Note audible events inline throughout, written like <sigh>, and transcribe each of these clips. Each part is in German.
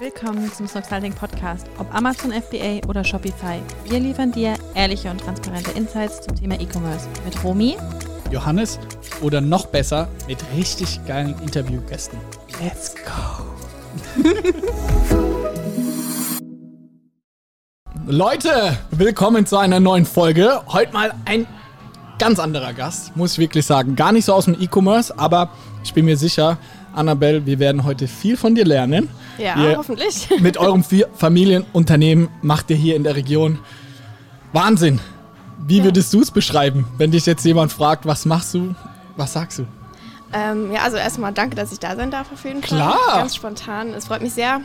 Willkommen zum Snoxalting Podcast. Ob Amazon FBA oder Shopify, wir liefern dir ehrliche und transparente Insights zum Thema E-Commerce mit Romy, Johannes oder noch besser mit richtig geilen Interviewgästen. Let's go! <laughs> Leute, willkommen zu einer neuen Folge. Heute mal ein ganz anderer Gast, muss ich wirklich sagen. Gar nicht so aus dem E-Commerce, aber ich bin mir sicher, Annabelle, wir werden heute viel von dir lernen. Ja, ihr, hoffentlich. <laughs> Mit eurem Familienunternehmen macht ihr hier in der Region Wahnsinn. Wie würdest du es beschreiben, wenn dich jetzt jemand fragt, was machst du? Was sagst du? Ähm, ja, also erstmal danke, dass ich da sein darf auf jeden Fall. Klar. Ganz spontan. Es freut mich sehr.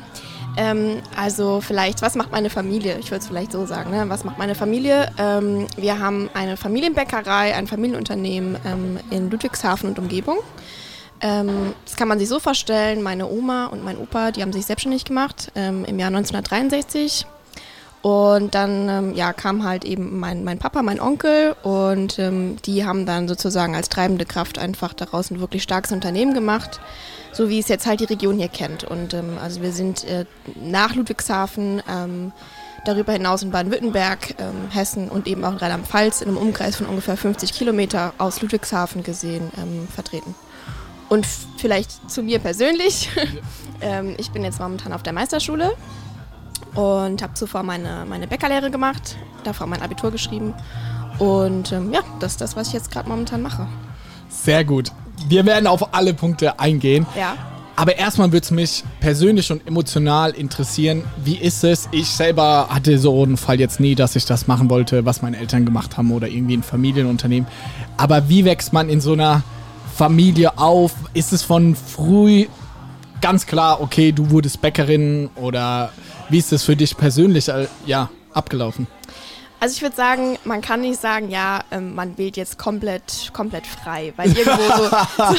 Ähm, also vielleicht, was macht meine Familie? Ich würde es vielleicht so sagen. Ne? Was macht meine Familie? Ähm, wir haben eine Familienbäckerei, ein Familienunternehmen ähm, in Ludwigshafen und Umgebung. Ähm, das kann man sich so vorstellen, meine Oma und mein Opa, die haben sich selbstständig gemacht ähm, im Jahr 1963. Und dann ähm, ja, kam halt eben mein, mein Papa, mein Onkel und ähm, die haben dann sozusagen als treibende Kraft einfach daraus ein wirklich starkes Unternehmen gemacht, so wie es jetzt halt die Region hier kennt. Und ähm, also wir sind äh, nach Ludwigshafen, ähm, darüber hinaus in Baden-Württemberg, Hessen und eben auch in Rheinland-Pfalz in einem Umkreis von ungefähr 50 Kilometer aus Ludwigshafen gesehen vertreten. Und vielleicht zu mir persönlich. <laughs> ähm, ich bin jetzt momentan auf der Meisterschule und habe zuvor meine, meine Bäckerlehre gemacht, davor mein Abitur geschrieben. Und ähm, ja, das ist das, was ich jetzt gerade momentan mache. Sehr gut. Wir werden auf alle Punkte eingehen. Ja. Aber erstmal würde es mich persönlich und emotional interessieren, wie ist es? Ich selber hatte so einen Fall jetzt nie, dass ich das machen wollte, was meine Eltern gemacht haben oder irgendwie ein Familienunternehmen. Aber wie wächst man in so einer Familie auf? Ist es von früh ganz klar, okay, du wurdest Bäckerin oder wie ist das für dich persönlich äh, ja, abgelaufen? Also ich würde sagen, man kann nicht sagen, ja, ähm, man wählt jetzt komplett, komplett frei, weil irgendwo so, so,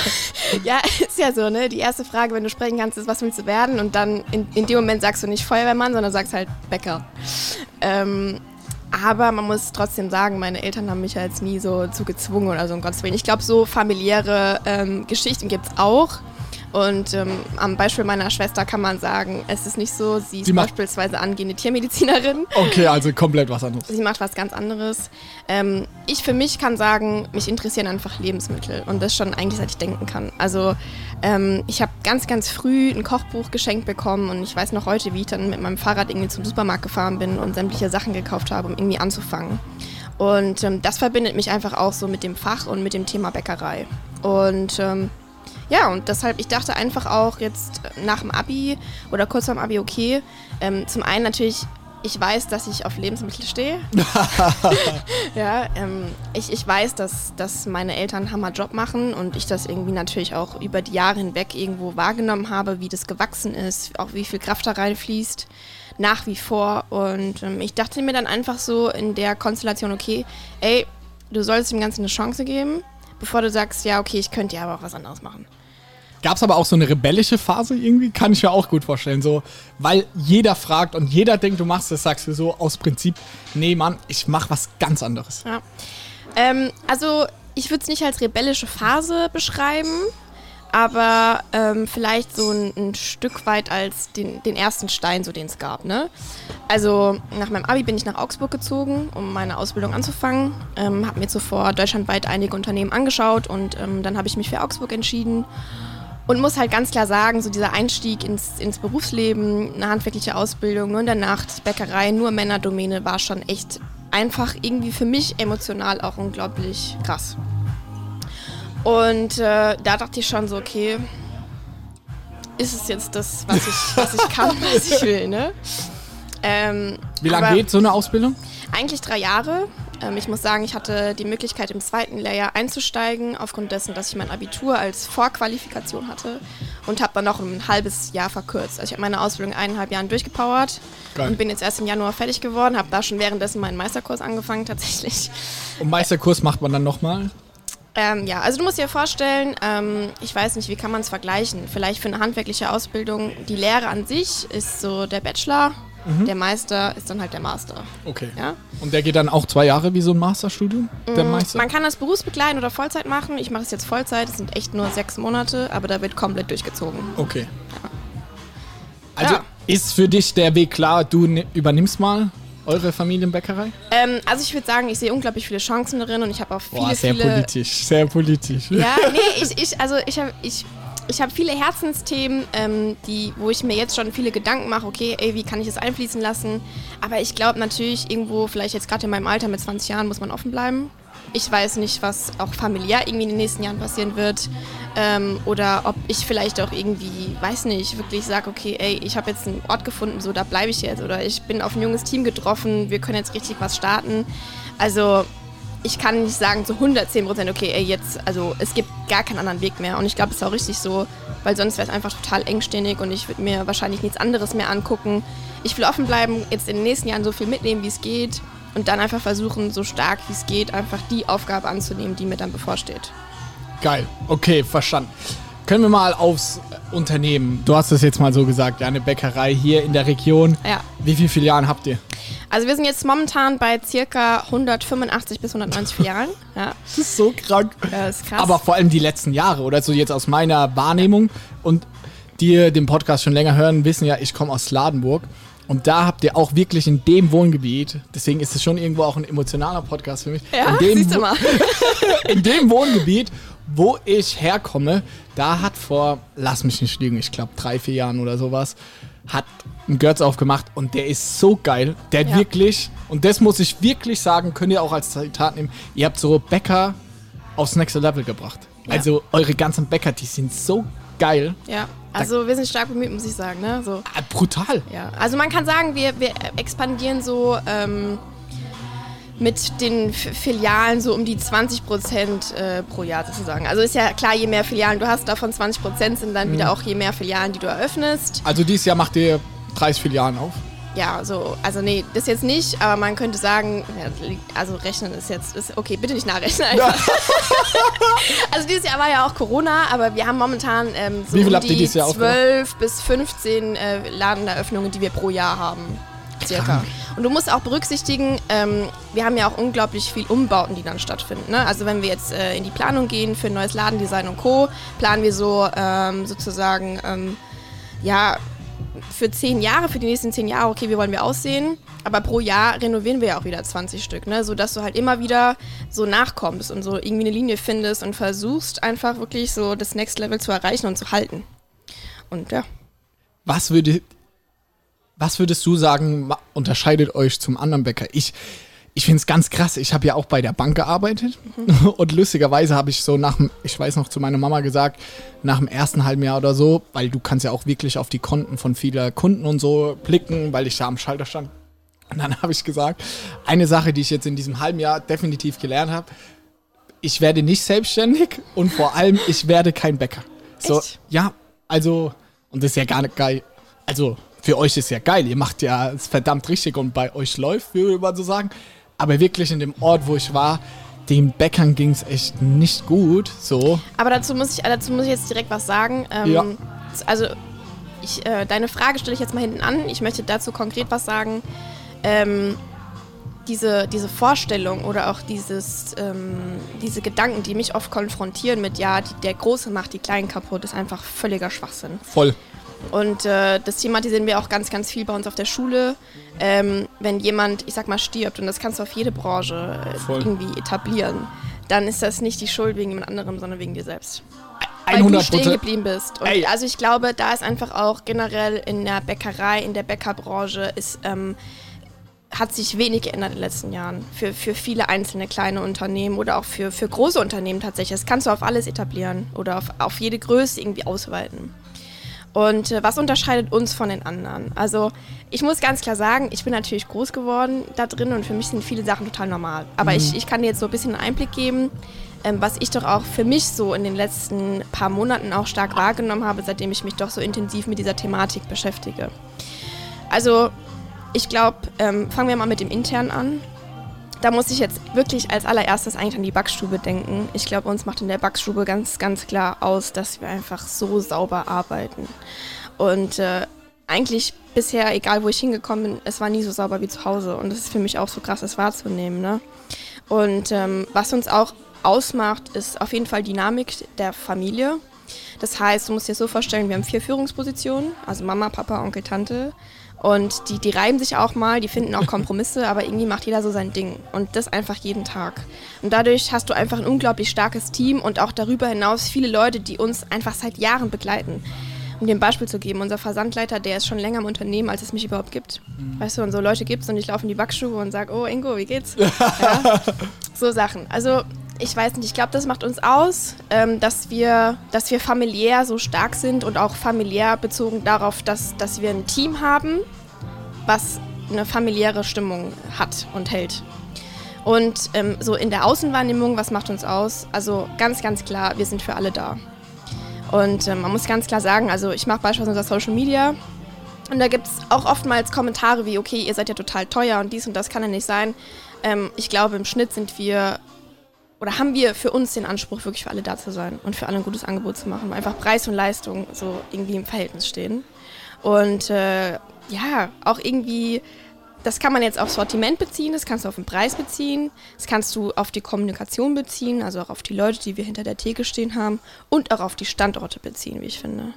<laughs> <laughs> ja, ist ja so, ne? Die erste Frage, wenn du sprechen kannst, ist, was willst du werden? Und dann in, in dem Moment sagst du nicht Feuerwehrmann, sondern sagst halt Bäcker. Ähm, aber man muss trotzdem sagen, meine Eltern haben mich ja jetzt nie so zu gezwungen oder so, um Gottes Willen. Ich glaube, so familiäre ähm, Geschichten gibt es auch. Und ähm, am Beispiel meiner Schwester kann man sagen, es ist nicht so, sie ist sie beispielsweise angehende Tiermedizinerin. Okay, also komplett was anderes. Sie macht was ganz anderes. Ähm, ich für mich kann sagen, mich interessieren einfach Lebensmittel und das schon eigentlich, seit ich denken kann. Also ähm, ich habe ganz, ganz früh ein Kochbuch geschenkt bekommen und ich weiß noch heute, wie ich dann mit meinem Fahrrad irgendwie zum Supermarkt gefahren bin und sämtliche Sachen gekauft habe, um irgendwie anzufangen. Und ähm, das verbindet mich einfach auch so mit dem Fach und mit dem Thema Bäckerei. Und ähm, ja, und deshalb, ich dachte einfach auch jetzt nach dem Abi oder kurz vorm Abi, okay, ähm, zum einen natürlich, ich weiß, dass ich auf Lebensmittel stehe. <laughs> <laughs> ja, ähm, ich, ich weiß, dass, dass meine Eltern einen Hammerjob machen und ich das irgendwie natürlich auch über die Jahre hinweg irgendwo wahrgenommen habe, wie das gewachsen ist, auch wie viel Kraft da reinfließt nach wie vor. Und ähm, ich dachte mir dann einfach so in der Konstellation, okay, ey, du sollst dem Ganzen eine Chance geben bevor du sagst, ja, okay, ich könnte ja aber auch was anderes machen. Gab es aber auch so eine rebellische Phase irgendwie? Kann ich mir auch gut vorstellen. So, weil jeder fragt und jeder denkt, du machst das, sagst du so aus Prinzip, nee, Mann, ich mach was ganz anderes. Ja. Ähm, also, ich würde es nicht als rebellische Phase beschreiben aber ähm, vielleicht so ein, ein, Stück weit als den, den ersten Stein, so den es gab. Ne? Also nach meinem Abi bin ich nach Augsburg gezogen, um meine Ausbildung anzufangen. Ähm, habe mir zuvor deutschlandweit einige Unternehmen angeschaut und ähm, dann habe ich mich für Augsburg entschieden. Und muss halt ganz klar sagen, so dieser Einstieg ins, ins Berufsleben, eine handwerkliche Ausbildung, nur in der Nacht, Bäckerei, nur Männerdomäne, war schon echt einfach irgendwie für mich emotional auch unglaublich krass. Und äh, da dachte ich schon so, okay, ist es jetzt das, was ich, was ich kann, <laughs> was ich will, ne? Ähm, Wie lange geht so eine Ausbildung? Eigentlich drei Jahre. Ähm, ich muss sagen, ich hatte die Möglichkeit, im zweiten Layer einzusteigen, aufgrund dessen, dass ich mein Abitur als Vorqualifikation hatte und habe dann noch ein halbes Jahr verkürzt. Also ich habe meine Ausbildung eineinhalb Jahren durchgepowert Geil. und bin jetzt erst im Januar fertig geworden, habe da schon währenddessen meinen Meisterkurs angefangen tatsächlich. Und Meisterkurs macht man dann nochmal? Ähm, ja, also du musst dir vorstellen, ähm, ich weiß nicht, wie kann man es vergleichen? Vielleicht für eine handwerkliche Ausbildung, die Lehre an sich ist so der Bachelor, mhm. der Meister ist dann halt der Master. Okay. Ja? Und der geht dann auch zwei Jahre wie so ein Masterstudium, der mhm, Meister? Man kann das berufsbegleitend oder Vollzeit machen. Ich mache es jetzt Vollzeit, es sind echt nur sechs Monate, aber da wird komplett durchgezogen. Okay. Ja. Also, ja. Ist für dich der Weg klar, du ni- übernimmst mal eure Familienbäckerei? Ähm, also ich würde sagen, ich sehe unglaublich viele Chancen darin und ich habe auch viele, Boah, sehr viele. politisch, sehr politisch. Ja, <laughs> nee, ich, ich also ich habe ich, ich hab viele Herzensthemen, ähm, die, wo ich mir jetzt schon viele Gedanken mache, okay, ey, wie kann ich das einfließen lassen? Aber ich glaube natürlich, irgendwo, vielleicht jetzt gerade in meinem Alter mit 20 Jahren, muss man offen bleiben. Ich weiß nicht, was auch familiär irgendwie in den nächsten Jahren passieren wird. Ähm, oder ob ich vielleicht auch irgendwie, weiß nicht, wirklich sage, okay, ey, ich habe jetzt einen Ort gefunden, so da bleibe ich jetzt. Oder ich bin auf ein junges Team getroffen, wir können jetzt richtig was starten. Also ich kann nicht sagen zu 110 Prozent, okay, ey, jetzt, also es gibt gar keinen anderen Weg mehr. Und ich glaube, es ist auch richtig so, weil sonst wäre es einfach total engstirnig und ich würde mir wahrscheinlich nichts anderes mehr angucken. Ich will offen bleiben, jetzt in den nächsten Jahren so viel mitnehmen, wie es geht und dann einfach versuchen, so stark wie es geht, einfach die Aufgabe anzunehmen, die mir dann bevorsteht. Geil. Okay, verstanden. Können wir mal aufs Unternehmen? Du hast es jetzt mal so gesagt, ja, eine Bäckerei hier in der Region. Ja. Wie viele Filialen habt ihr? Also wir sind jetzt momentan bei circa 185 bis 190 Filialen. <laughs> Ja, Das ist so krank. das ist krass. Aber vor allem die letzten Jahre oder so jetzt aus meiner Wahrnehmung und die den Podcast schon länger hören, wissen ja, ich komme aus Ladenburg und da habt ihr auch wirklich in dem Wohngebiet, deswegen ist es schon irgendwo auch ein emotionaler Podcast für mich, ja, in, dem, siehst du mal. <laughs> in dem Wohngebiet, wo ich herkomme, da hat vor, lass mich nicht lügen, ich glaube drei, vier Jahren oder sowas, hat ein Götz aufgemacht und der ist so geil. Der Ja. wirklich, und das muss ich wirklich sagen, könnt ihr auch als Zitat nehmen, ihr habt so Bäcker aufs nächste Level gebracht. Ja. Also eure ganzen Bäcker, die sind so geil. Ja, also wir sind stark bemüht, muss ich sagen. Ne? So, Ah, brutal. Ja, also man kann sagen, wir, wir expandieren so ähm, mit den Filialen so um die 20 Prozent äh, pro Jahr sozusagen. Also ist ja klar, je mehr Filialen du hast, davon 20 Prozent sind dann wieder auch je mehr Filialen, die du eröffnest. Also dieses Jahr macht ihr 30 Filialen auf. Ja, so, also nee, das jetzt nicht, aber man könnte sagen, also rechnen ist jetzt, ist, okay, bitte nicht nachrechnen <laughs> einfach. <laughs> also dieses Jahr war ja auch Corona, aber wir haben momentan ähm, so Wie viel um die aufgemacht? 12 bis 15 äh, Ladeneröffnungen, die wir pro Jahr haben. Circa. Krank. Und du musst auch berücksichtigen, ähm, wir haben ja auch unglaublich viel Umbauten, die dann stattfinden. Ne? Also wenn wir jetzt äh, in die Planung gehen für ein neues Ladendesign und Co., planen wir so ähm, sozusagen, ähm, ja, für zehn Jahre, für die nächsten zehn Jahre, okay, wie wollen wir aussehen? Aber pro Jahr renovieren wir ja auch wieder 20 Stück, ne? Sodass du halt immer wieder so nachkommst und so irgendwie eine Linie findest und versuchst einfach wirklich so das Next Level zu erreichen und zu halten. Und ja. Was, würde, was würdest du sagen, unterscheidet euch zum anderen Bäcker? Ich, ich finde es ganz krass. Ich habe ja auch bei der Bank gearbeitet <laughs> und lustigerweise habe ich so nach dem, ich weiß noch zu meiner Mama gesagt, nach dem ersten halben Jahr oder so, weil du kannst ja auch wirklich auf die Konten von vieler Kunden und so blicken, weil ich da am Schalter stand. Und dann <laughs> habe ich gesagt, eine Sache, die ich jetzt in diesem halben Jahr definitiv gelernt habe, ich werde nicht selbstständig und vor allem, ich werde kein Bäcker. So, Echt? ja, also, und das ist ja gar nicht geil. Also, für euch ist ja geil, ihr macht ja es verdammt richtig und bei euch läuft, würde man so sagen. Aber wirklich in dem Ort, wo ich war, den Bäckern ging es echt nicht gut. So, Aber dazu muss ich, dazu muss ich jetzt direkt was sagen. Ähm, Ja. Also, ich, äh, deine Frage stelle ich jetzt mal hinten an. Ich möchte dazu konkret was sagen. Ähm, diese, diese Vorstellung oder auch dieses, ähm, diese Gedanken, die mich oft konfrontieren mit, ja, die, der Große macht die Kleinen kaputt, ist einfach völliger Schwachsinn. voll. Und äh, das thematisieren wir auch ganz, ganz viel bei uns auf der Schule. Ähm, wenn jemand, ich sag mal, stirbt, und das kannst du auf jede Branche äh, irgendwie etablieren, dann ist das nicht die Schuld wegen jemand anderem, sondern wegen dir selbst. Weil 100 du stehen geblieben bist. Und also ich glaube, da ist einfach auch generell in der Bäckerei, in der Bäckerbranche ist, ähm, hat sich wenig geändert in den letzten Jahren. Für, für viele einzelne kleine Unternehmen oder auch für, für große Unternehmen tatsächlich. Das kannst du auf alles etablieren oder auf, auf jede Größe irgendwie ausweiten. Und äh, was unterscheidet uns von den anderen? Also ich muss ganz klar sagen, ich bin natürlich groß geworden da drin und für mich sind viele Sachen total normal. Aber ich, ich kann dir jetzt so ein bisschen einen Einblick geben, ähm, was ich doch auch für mich so in den letzten paar Monaten auch stark wahrgenommen habe, seitdem ich mich doch so intensiv mit dieser Thematik beschäftige. Also ich glaube, ähm, fangen wir mal mit dem Internen an. Da muss ich jetzt wirklich als allererstes eigentlich an die Backstube denken. Ich glaube, uns macht in der Backstube ganz, ganz klar aus, dass wir einfach so sauber arbeiten. Und äh, eigentlich bisher, egal wo ich hingekommen bin, es war nie so sauber wie zu Hause. Und das ist für mich auch so krass, das wahrzunehmen. Ne? Und ähm, was uns auch ausmacht, ist auf jeden Fall Dynamik der Familie. Das heißt, du musst dir so vorstellen, wir haben vier Führungspositionen, also Mama, Papa, Onkel, Tante. Und die, die reiben sich auch mal, die finden auch Kompromisse, <laughs> aber irgendwie macht jeder so sein Ding. Und das einfach jeden Tag. Und dadurch hast du einfach ein unglaublich starkes Team und auch darüber hinaus viele Leute, die uns einfach seit Jahren begleiten. Um dir ein Beispiel zu geben, unser Versandleiter, der ist schon länger im Unternehmen, als es mich überhaupt gibt. Mhm. Weißt du, und so Leute gibt es und ich laufe in die Backstube und sage, oh Ingo, wie geht's? <laughs> ja. So Sachen. Also ich weiß nicht, ich glaube, das macht uns aus, ähm, dass, wir, dass wir familiär so stark sind und auch familiär bezogen darauf, dass, dass wir ein Team haben, was eine familiäre Stimmung hat und hält. Und ähm, so in der Außenwahrnehmung, was macht uns aus? Also ganz, ganz klar, wir sind für alle da. Und ähm, man muss ganz klar sagen, also ich mache beispielsweise Social Media und da gibt es auch oftmals Kommentare wie, okay, ihr seid ja total teuer und dies und das kann ja nicht sein. Ähm, ich glaube, im Schnitt sind wir oder haben wir für uns den Anspruch, wirklich für alle da zu sein und für alle ein gutes Angebot zu machen, weil einfach Preis und Leistung so irgendwie im Verhältnis stehen. Und äh, ja, auch irgendwie das kann man jetzt aufs Sortiment beziehen, das kannst du auf den Preis beziehen, das kannst du auf die Kommunikation beziehen, also auch auf die Leute, die wir hinter der Theke stehen haben und auch auf die Standorte beziehen, wie ich finde.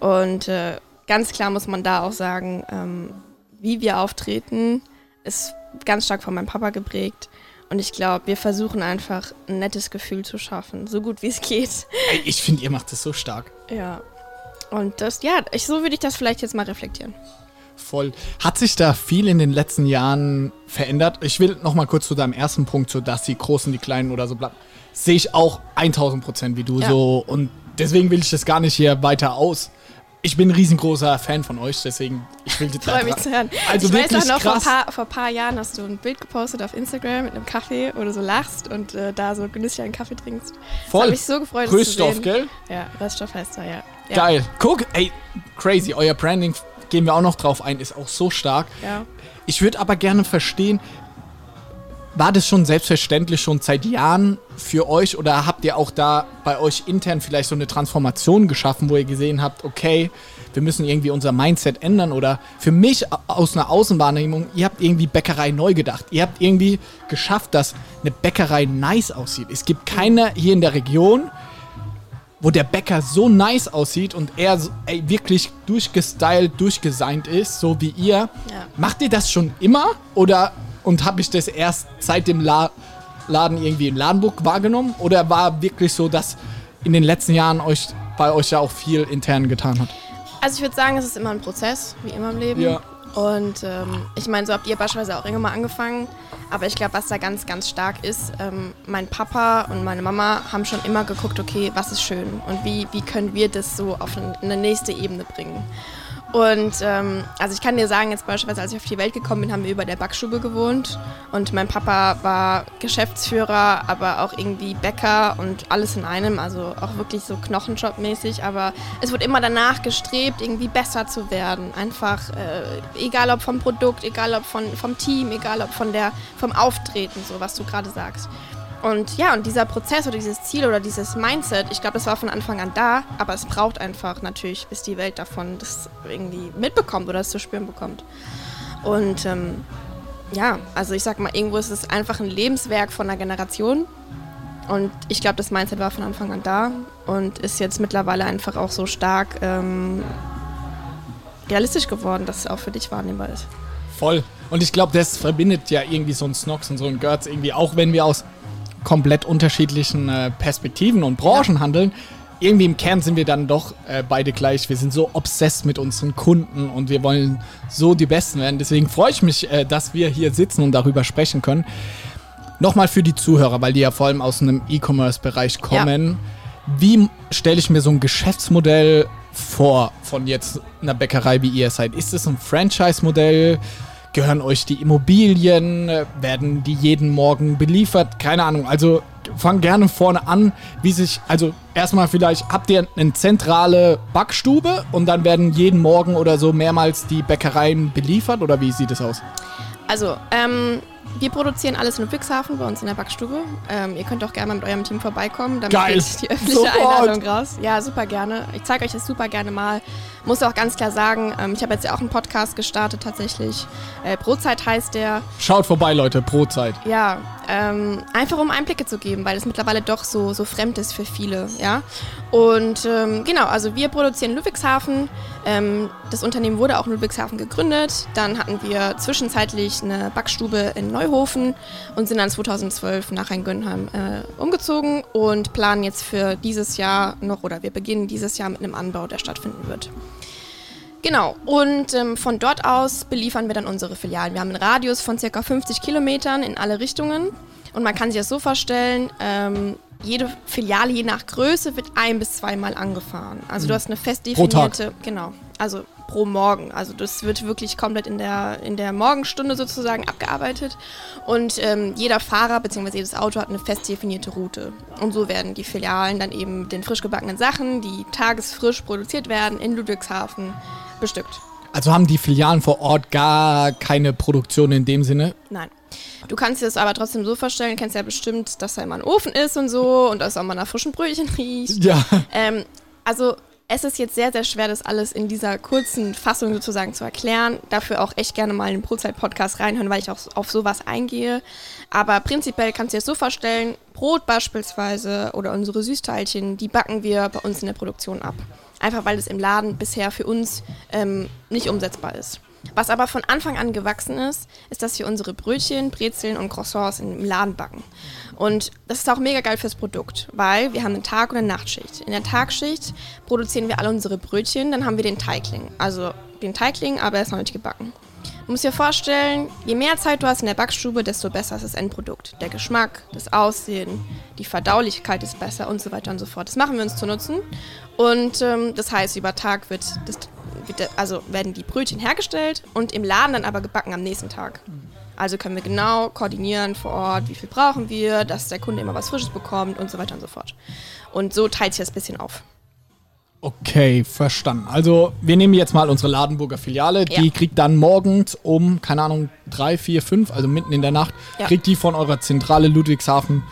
Und äh, ganz klar muss man da auch sagen, ähm, wie wir auftreten, ist ganz stark von meinem Papa geprägt. Und ich glaube, wir versuchen einfach ein nettes Gefühl zu schaffen, so gut wie es geht. Ich finde, ihr macht das so stark. Ja. Und das, ja, ich, so würde ich das vielleicht jetzt mal reflektieren. Voll. Hat sich da viel in den letzten Jahren verändert? Ich will noch mal kurz zu deinem ersten Punkt, so dass die Großen, die Kleinen oder so bleiben. Sehe ich auch 1000 Prozent wie du ja. so. Und deswegen will ich das gar nicht hier weiter aus. Ich bin ein riesengroßer Fan von euch, deswegen ich will das Freue mich zu hören. Also ich wirklich weiß auch noch, krass. Vor, ein paar, vor paar Jahren hast du ein Bild gepostet auf Instagram mit einem Kaffee, wo du so lachst und äh, da so genüsslich einen Kaffee trinkst. Voll. Das mich so gefreut, Röststoff, gell? Ja, Röststoff heißt er, ja. ja. Geil. Guck, ey, crazy. Euer Branding gehen wir auch noch drauf ein, ist auch so stark. Ja. Ich würde aber gerne verstehen, war das schon selbstverständlich schon seit Jahren für euch oder habt ihr auch da bei euch intern vielleicht so eine Transformation geschaffen, wo ihr gesehen habt, okay, wir müssen irgendwie unser Mindset ändern oder für mich aus einer Außenwahrnehmung, ihr habt irgendwie Bäckerei neu gedacht. Ihr habt irgendwie geschafft, dass eine Bäckerei nice aussieht. Es gibt keine hier in der Region, wo der Bäcker so nice aussieht und er ey, wirklich durchgestylt, durchgeseint ist, so wie ihr. Ja. Macht ihr das schon immer oder und habe ich das erst seit dem La Laden irgendwie in Ladenburg wahrgenommen oder war wirklich so, dass in den letzten Jahren euch bei euch ja auch viel intern getan hat? Also ich würde sagen, es ist immer ein Prozess, wie immer im Leben. Ja. Und ähm, ich meine, so habt ihr beispielsweise auch irgendwann mal angefangen. Aber ich glaube, was da ganz, ganz stark ist, ähm, mein Papa und meine Mama haben schon immer geguckt, okay, was ist schön und wie, wie können wir das so auf eine nächste Ebene bringen. Und ähm, also ich kann dir sagen, jetzt beispielsweise, als ich auf die Welt gekommen bin, haben wir über der Backstube gewohnt. Und mein Papa war Geschäftsführer, aber auch irgendwie Bäcker und alles in einem. Also auch wirklich so Knochenjob-mäßig. Aber es wurde immer danach gestrebt, irgendwie besser zu werden. Einfach, äh, egal ob vom Produkt, egal ob von, vom Team, egal ob von der, vom Auftreten, so was du gerade sagst. Und ja, und dieser Prozess oder dieses Ziel oder dieses Mindset, ich glaube, das war von Anfang an da, aber es braucht einfach natürlich, bis die Welt davon das irgendwie mitbekommt oder es zu spüren bekommt. Und ähm, ja, also ich sag mal, irgendwo ist es einfach ein Lebenswerk von einer Generation. Und ich glaube, das Mindset war von Anfang an da und ist jetzt mittlerweile einfach auch so stark ähm, realistisch geworden, dass es auch für dich wahrnehmbar ist. Voll. Und ich glaube, das verbindet ja irgendwie so ein Snox und so ein Götz irgendwie, auch wenn wir aus komplett unterschiedlichen äh, Perspektiven und Branchen ja. handeln. Irgendwie im Kern sind wir dann doch äh, beide gleich. Wir sind so obsessed mit unseren Kunden und wir wollen so die Besten werden. Deswegen freue ich mich, äh, dass wir hier sitzen und darüber sprechen können. Nochmal für die Zuhörer, weil die ja vor allem aus einem E-Commerce-Bereich kommen. Ja. Wie stelle ich mir so ein Geschäftsmodell vor von jetzt einer Bäckerei, wie ihr seid? Ist es ein Franchise-Modell? Gehören euch die Immobilien? Werden die jeden Morgen beliefert? Keine Ahnung. Also fang gerne vorne an, wie sich, also erstmal vielleicht, habt ihr eine zentrale Backstube und dann werden jeden Morgen oder so mehrmals die Bäckereien beliefert oder wie sieht es aus? Also, ähm, wir produzieren alles in Ludwigshafen bei uns in der Backstube. Ähm, ihr könnt auch gerne mal mit eurem Team vorbeikommen, damit Geil. geht die öffentliche Sofort. Einladung raus. Ja, super gerne. Ich zeige euch das super gerne mal. Muss auch ganz klar sagen, ähm, ich habe jetzt ja auch einen Podcast gestartet tatsächlich. Äh, Brotzeit heißt der. Schaut vorbei, Leute, Brotzeit. Ja, ähm, einfach um Einblicke zu geben, weil es mittlerweile doch so, so fremd ist für viele, ja. Und ähm, genau, also wir produzieren Ludwigshafen. Ähm, das Unternehmen wurde auch in Ludwigshafen gegründet. Dann hatten wir zwischenzeitlich eine Backstube in Neuhofen und sind dann 2012 nach Rheingönheim äh, umgezogen und planen jetzt für dieses Jahr noch, oder wir beginnen dieses Jahr mit einem Anbau, der stattfinden wird. Genau, und ähm, von dort aus beliefern wir dann unsere Filialen. Wir haben einen Radius von circa 50 Kilometern in alle Richtungen. Und man kann sich das so vorstellen, ähm, jede Filiale, je nach Größe, wird ein- bis zweimal angefahren. Also du hast eine fest definierte, genau, also pro Morgen. Also das wird wirklich komplett in der, in der Morgenstunde sozusagen abgearbeitet. Und ähm, jeder Fahrer bzw. jedes Auto hat eine fest definierte Route. Und so werden die Filialen dann eben mit den frisch gebackenen Sachen, die tagesfrisch produziert werden, in Ludwigshafen bestückt. Also haben die Filialen vor Ort gar keine Produktion in dem Sinne? Nein. Du kannst dir das aber trotzdem so vorstellen, kennst ja bestimmt, dass da immer ein Ofen ist und so und dass auch mal nach frischen Brötchen riecht. Ja. Ähm, also es ist jetzt sehr, sehr schwer, das alles in dieser kurzen Fassung sozusagen zu erklären. Dafür auch echt gerne mal in den Brotzeit-Podcast reinhören, weil ich auch auf sowas eingehe. Aber prinzipiell kannst du dir das so vorstellen, Brot beispielsweise oder unsere Süßteilchen, die backen wir bei uns in der Produktion ab. Einfach weil es im Laden bisher für uns ähm, nicht umsetzbar ist. Was aber von Anfang an gewachsen ist, ist, dass wir unsere Brötchen, Brezeln und Croissants im Laden backen. Und das ist auch mega geil fürs Produkt, weil wir haben eine Tag- und eine Nachtschicht. In der Tagschicht produzieren wir alle unsere Brötchen, dann haben wir den Teigling. Also den Teigling, aber er ist noch nicht gebacken. Du musst dir vorstellen, je mehr Zeit du hast in der Backstube, desto besser ist das Endprodukt. Der Geschmack, das Aussehen, die Verdaulichkeit ist besser und so weiter und so fort. Das machen wir uns zu nutzen. Und ähm, das heißt, über Tag wird das, also werden die Brötchen hergestellt und im Laden dann aber gebacken am nächsten Tag. Also können wir genau koordinieren vor Ort, wie viel brauchen wir, dass der Kunde immer was Frisches bekommt und so weiter und so fort. Und so teilt sich das ein bisschen auf. Okay, verstanden. Also wir nehmen jetzt mal unsere Ladenburger Filiale. Die Ja. kriegt dann morgens um, keine Ahnung, drei, vier, fünf, also mitten in der Nacht, Ja. kriegt die von eurer Zentrale Ludwigshafen,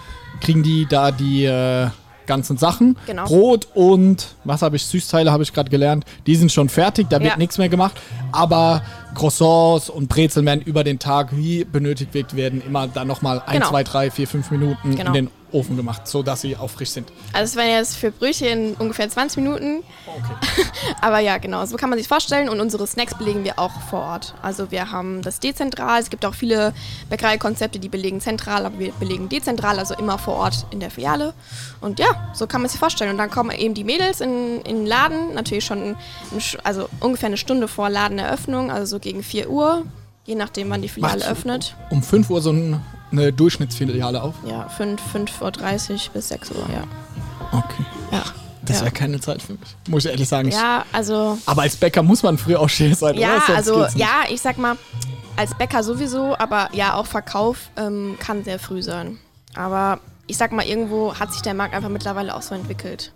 kriegen die da die äh, ganzen Sachen. Genau. Brot und, was habe ich, Süßteile habe ich gerade gelernt. Die sind schon fertig, da wird Ja. nichts mehr gemacht. Aber Croissants und Brezeln werden über den Tag, wie benötigt wird, werden immer dann nochmal ein, Genau. zwei, drei, vier, fünf Minuten Genau. in den Ofen gemacht, sodass sie auch frisch sind. Also es wären jetzt für Brötchen ungefähr 20 Minuten. Okay. <laughs> Aber ja, genau, so kann man sich vorstellen. Und unsere Snacks belegen wir auch vor Ort. Also wir haben das dezentral. Es gibt auch viele Bäckereikonzepte, die belegen zentral, aber wir belegen dezentral, also immer vor Ort in der Filiale. Und ja, so kann man sich vorstellen. Und dann kommen eben die Mädels in, in den Laden, natürlich schon ein, also ungefähr eine Stunde vor Ladeneröffnung, also so gegen 4 Uhr, je nachdem, wann die Filiale Macht öffnet. Um 5 Uhr so ein, eine Durchschnittsfiliale auf. Ja, 5, 5.30 Uhr bis 6 Uhr, ja. Okay. Ja, Das Ja. wäre keine Zeit für mich. Muss ich ehrlich sagen. Ja also Aber als Bäcker muss man früh aufstehen sein, Ja, oder? Also ja, ich sag mal, als Bäcker sowieso, aber ja, auch Verkauf ähm, kann sehr früh sein. Aber ich sag mal, irgendwo hat sich der Markt einfach mittlerweile auch so entwickelt.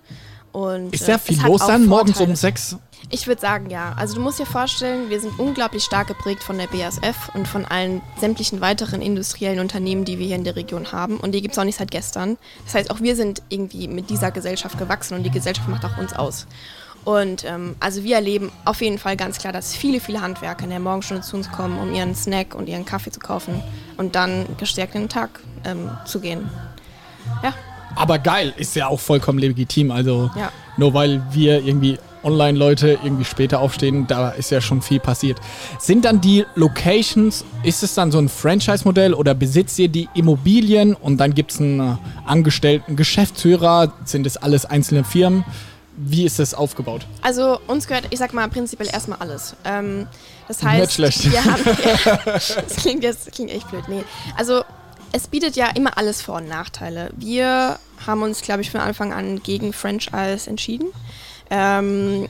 Und, Ist äh, sehr viel es hat los auch dann, morgens um 6? Ich würde sagen, ja. Also du musst dir vorstellen, wir sind unglaublich stark geprägt von der BASF und von allen sämtlichen weiteren industriellen Unternehmen, die wir hier in der Region haben. Und die gibt es auch nicht seit gestern. Das heißt, auch wir sind irgendwie mit dieser Gesellschaft gewachsen und die Gesellschaft macht auch uns aus. Und ähm, also wir erleben auf jeden Fall ganz klar, dass viele, viele Handwerker in der Morgenstunde zu uns kommen, um ihren Snack und ihren Kaffee zu kaufen und dann gestärkt in den Tag ähm, zu gehen. Ja, Aber geil, ist ja auch vollkommen legitim. Also Ja. nur weil wir irgendwie Online-Leute irgendwie später aufstehen, da ist ja schon viel passiert. Sind dann die Locations, ist es dann so ein Franchise-Modell oder besitzt ihr die Immobilien und dann gibt es einen angestellten Geschäftsführer? Sind das alles einzelne Firmen? Wie ist das aufgebaut? Also uns gehört, ich sag mal, prinzipiell erstmal alles. Ähm, das heißt, Nicht schlecht. wir haben, ja, <laughs> <laughs> das klingt jetzt klingt echt blöd. Nee. Also es bietet ja immer alles Vor- und Nachteile. Wir haben uns, glaube ich, von Anfang an gegen Franchise entschieden. Ähm,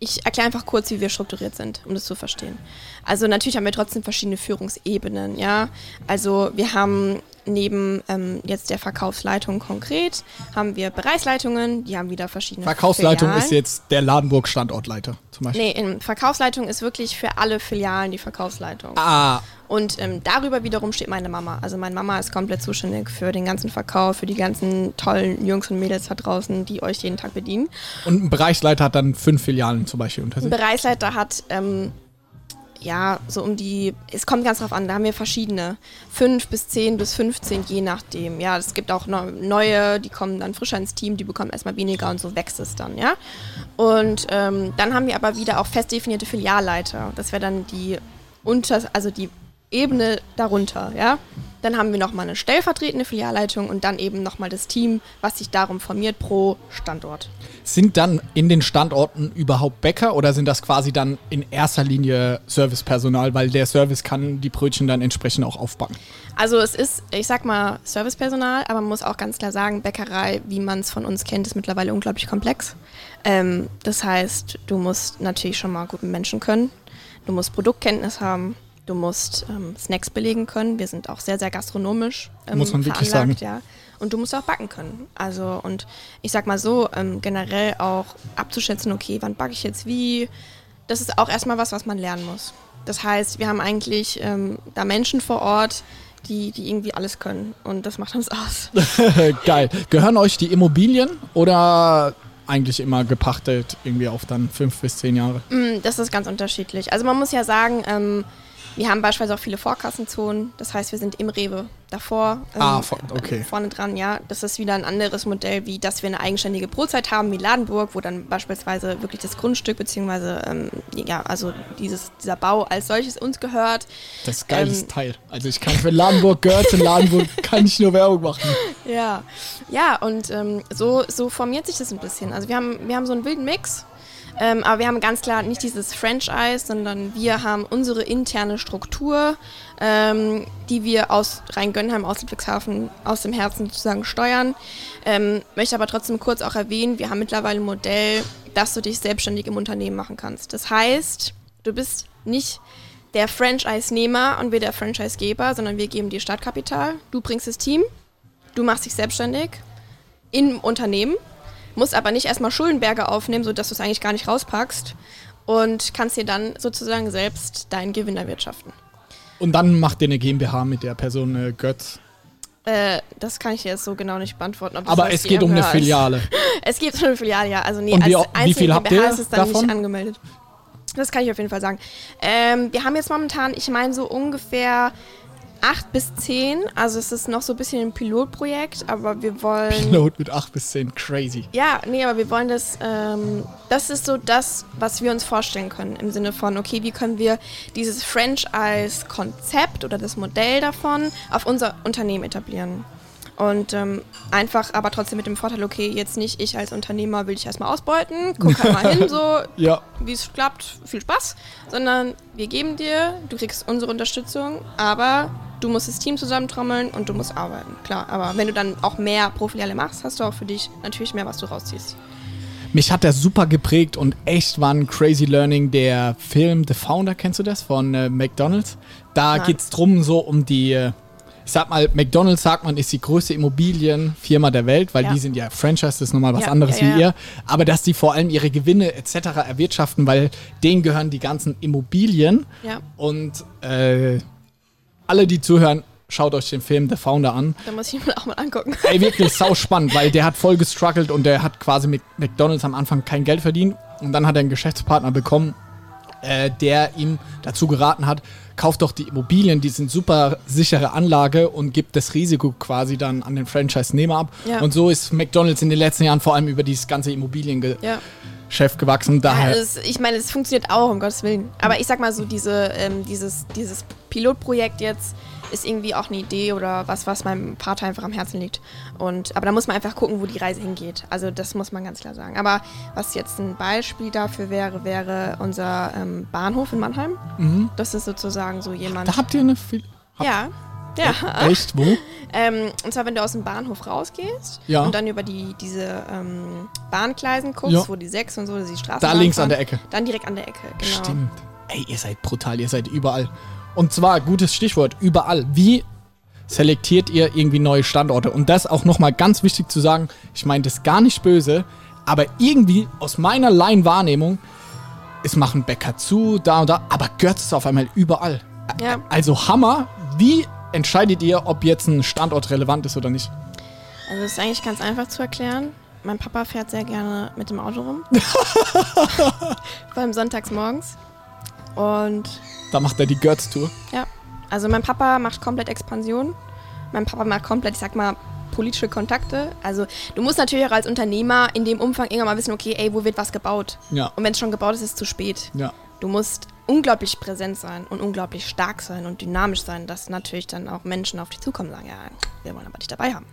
ich erkläre einfach kurz, wie wir strukturiert sind, um das zu verstehen. Also natürlich haben wir trotzdem verschiedene Führungsebenen, ja. Also wir haben neben ähm, jetzt der Verkaufsleitung konkret haben wir Bereichsleitungen, die haben wieder verschiedene Verkaufsleitung Filialen. ist jetzt der Ladenburg-Standortleiter zum Beispiel. Nee, in Verkaufsleitung ist wirklich für alle Filialen die Verkaufsleitung. Ah, Und ähm, darüber wiederum steht meine Mama. Also meine Mama ist komplett zuständig für den ganzen Verkauf, für die ganzen tollen Jungs und Mädels da draußen, die euch jeden Tag bedienen. und ein Bereichsleiter hat dann fünf Filialen zum Beispiel unter Ein sich. Bereichsleiter hat, ähm, ja, so um die, es kommt ganz drauf an, da haben wir verschiedene. Fünf bis zehn bis 15, je nachdem. Ja, es gibt auch neu- neue, die kommen dann frischer ins Team, die bekommen erstmal weniger und so wächst es dann, ja. Und ähm, dann haben wir aber wieder auch fest definierte Filialleiter. Das wäre dann die unter, also die Ebene darunter, ja. Dann haben wir nochmal eine stellvertretende Filialleitung und dann eben nochmal das Team, was sich darum formiert pro Standort. Sind dann in den Standorten überhaupt Bäcker oder sind das quasi dann in erster Linie Servicepersonal, weil der Service kann die Brötchen dann entsprechend auch aufbacken? Also es ist, ich sag mal, Servicepersonal, aber man muss auch ganz klar sagen, Bäckerei, wie man es von uns kennt, ist mittlerweile unglaublich komplex. Ähm, das heißt, du musst natürlich schon mal gut mit Menschen können, du musst Produktkenntnis haben, du musst ähm, Snacks belegen können. Wir sind auch sehr, sehr gastronomisch ähm, Muss man wirklich veranlagt, ja. Und du musst auch backen können. Also und ich sag mal so, ähm, generell auch abzuschätzen, okay, wann backe ich jetzt wie, das ist auch erstmal was, was man lernen muss. Das heißt, wir haben eigentlich ähm, da Menschen vor Ort, die, die irgendwie alles können. Und das macht uns aus. <laughs> Geil. Gehören euch die Immobilien oder eigentlich immer gepachtet irgendwie auf dann fünf bis zehn Jahre? Mm, Das ist ganz unterschiedlich. Also man muss ja sagen, ähm, wir haben beispielsweise auch viele Vorkassenzonen. Das heißt, wir sind im Rewe davor. ähm, Ah, vor- okay. äh, Vorne dran, ja. Das ist wieder ein anderes Modell, wie dass wir eine eigenständige Brotzeit haben, wie Ladenburg, wo dann beispielsweise wirklich das Grundstück, beziehungsweise, ähm, ja, also dieses, dieser Bau als solches uns gehört. Das ist geiles Ähm, Teil. Also ich kann für Ladenburg gehört, in Ladenburg <laughs> kann ich nur Werbung machen. Ja, ja, und ähm, so, so formiert sich das ein bisschen. Also wir haben, wir haben so einen wilden Mix, ähm, aber wir haben ganz klar nicht dieses Franchise, sondern wir haben unsere interne Struktur, ähm, die wir aus Rheingönheim, aus Ludwigshafen, aus dem Herzen sozusagen steuern. Ähm, möchte aber trotzdem kurz auch erwähnen, wir haben mittlerweile ein Modell, dass du dich selbstständig im Unternehmen machen kannst. Das heißt, du bist nicht der Franchise-Nehmer und wir der Franchise-Geber, sondern wir geben dir Startkapital, du bringst das Team, du machst dich selbstständig im Unternehmen, musst aber nicht erstmal Schuldenberge aufnehmen, sodass du es eigentlich gar nicht rauspackst und kannst dir dann sozusagen selbst deinen Gewinn erwirtschaften. Und dann macht ihr eine GmbH mit der Person äh, Götz. Äh, das kann ich dir jetzt so genau nicht beantworten. Aber es geht um eine. Filiale. <laughs> Es geht um eine Filiale, ja. Also nee, Und wie als wie viel habt GmbH ihr ist es dann davon? nicht angemeldet. Das kann ich auf jeden Fall sagen. Ähm, wir haben jetzt momentan, ich meine so ungefähr acht bis zehn. Also es ist noch so ein bisschen ein Pilotprojekt, aber wir wollen... Pilot mit 8 bis 10, crazy. Ja, nee, aber wir wollen das, ähm, das ist so das, was wir uns vorstellen können. Im Sinne von, okay, wie können wir dieses Franchise-Konzept oder das Modell davon auf unser Unternehmen etablieren? Und ähm, einfach, aber trotzdem mit dem Vorteil, okay, jetzt nicht ich als Unternehmer will dich erstmal ausbeuten, guck halt mal hin, <laughs> so Ja, wie es klappt, viel Spaß, sondern wir geben dir, du kriegst unsere Unterstützung, aber du musst das Team zusammentrommeln und du musst arbeiten. Klar, aber wenn du dann auch mehr pro Filiale machst, hast du auch für dich natürlich mehr, was du rausziehst. mich hat der super geprägt und echt war ein crazy learning. Der Film The Founder, kennst du das? Von äh, McDonalds. Da Nein. geht es drum so um die, äh, ich sag mal, McDonalds sagt man, ist die größte Immobilienfirma der Welt, weil Ja. die sind ja Franchise, das ist nochmal was Ja, anderes ja, ja. wie ihr. Aber dass die vor allem ihre Gewinne etc. erwirtschaften, weil denen gehören die ganzen Immobilien. Ja, Und äh, alle, die zuhören, schaut euch den Film The Founder an. da muss ich mir auch mal angucken. Ey, wirklich sau spannend, weil der hat voll gestruggelt und der hat quasi mit McDonalds am Anfang kein Geld verdient. Und dann hat er einen Geschäftspartner bekommen, äh, der ihm dazu geraten hat, kauft doch die Immobilien, die sind super sichere Anlage und gibt das Risiko quasi dann an den Franchise-Nehmer ab. Ja. Und so ist McDonalds in den letzten Jahren vor allem über dieses ganze Immobiliengeschäft Ja. Gewachsen. Ja, Daher, es, ich meine, es funktioniert auch, um Gottes Willen. Aber ich sag mal so, diese, ähm, dieses, dieses Pilotprojekt jetzt ist irgendwie auch eine Idee oder was, was meinem Vater einfach am Herzen liegt. Und, aber da muss man einfach gucken, wo die Reise hingeht. Also das muss man ganz klar sagen. Aber was jetzt ein Beispiel dafür wäre, wäre unser ähm, Bahnhof in Mannheim. Das ist sozusagen so jemand. Mhm. da habt ihr eine... Fil- ja. Ja. Echt? Wo? Ähm, und zwar, wenn du aus dem Bahnhof rausgehst Ja. und dann über die, diese ähm, Bahngleisen guckst, Ja. wo die sechs und so, die Straßen. Da links an der Ecke. Dann direkt an der Ecke, genau. Stimmt. Ey, ihr seid brutal, ihr seid überall. Und zwar, gutes Stichwort, überall. Wie selektiert ihr irgendwie neue Standorte. Und das auch nochmal ganz wichtig zu sagen, ich meine das gar nicht böse, aber irgendwie aus meiner Laienwahrnehmung, es machen Bäcker zu, da und da, aber Götz ist auf einmal überall. Ja. Also Hammer, wie entscheidet ihr, ob jetzt ein Standort relevant ist oder nicht? Also das ist eigentlich ganz einfach zu erklären. Mein Papa fährt sehr gerne mit dem Auto rum. <laughs> Vor allem sonntags morgens. Und Da macht er die Götz-Tour. ja, also mein Papa macht komplett Expansion. Mein Papa macht komplett, ich sag mal, politische Kontakte. Also du musst natürlich auch als Unternehmer in dem Umfang irgendwann mal wissen, okay, ey, wo wird was gebaut? Ja. Und wenn es schon gebaut ist, ist es zu spät. Ja. Du musst unglaublich präsent sein und unglaublich stark sein und dynamisch sein, dass natürlich dann auch Menschen auf dich zukommen und sagen, ja, wir wollen aber dich dabei haben.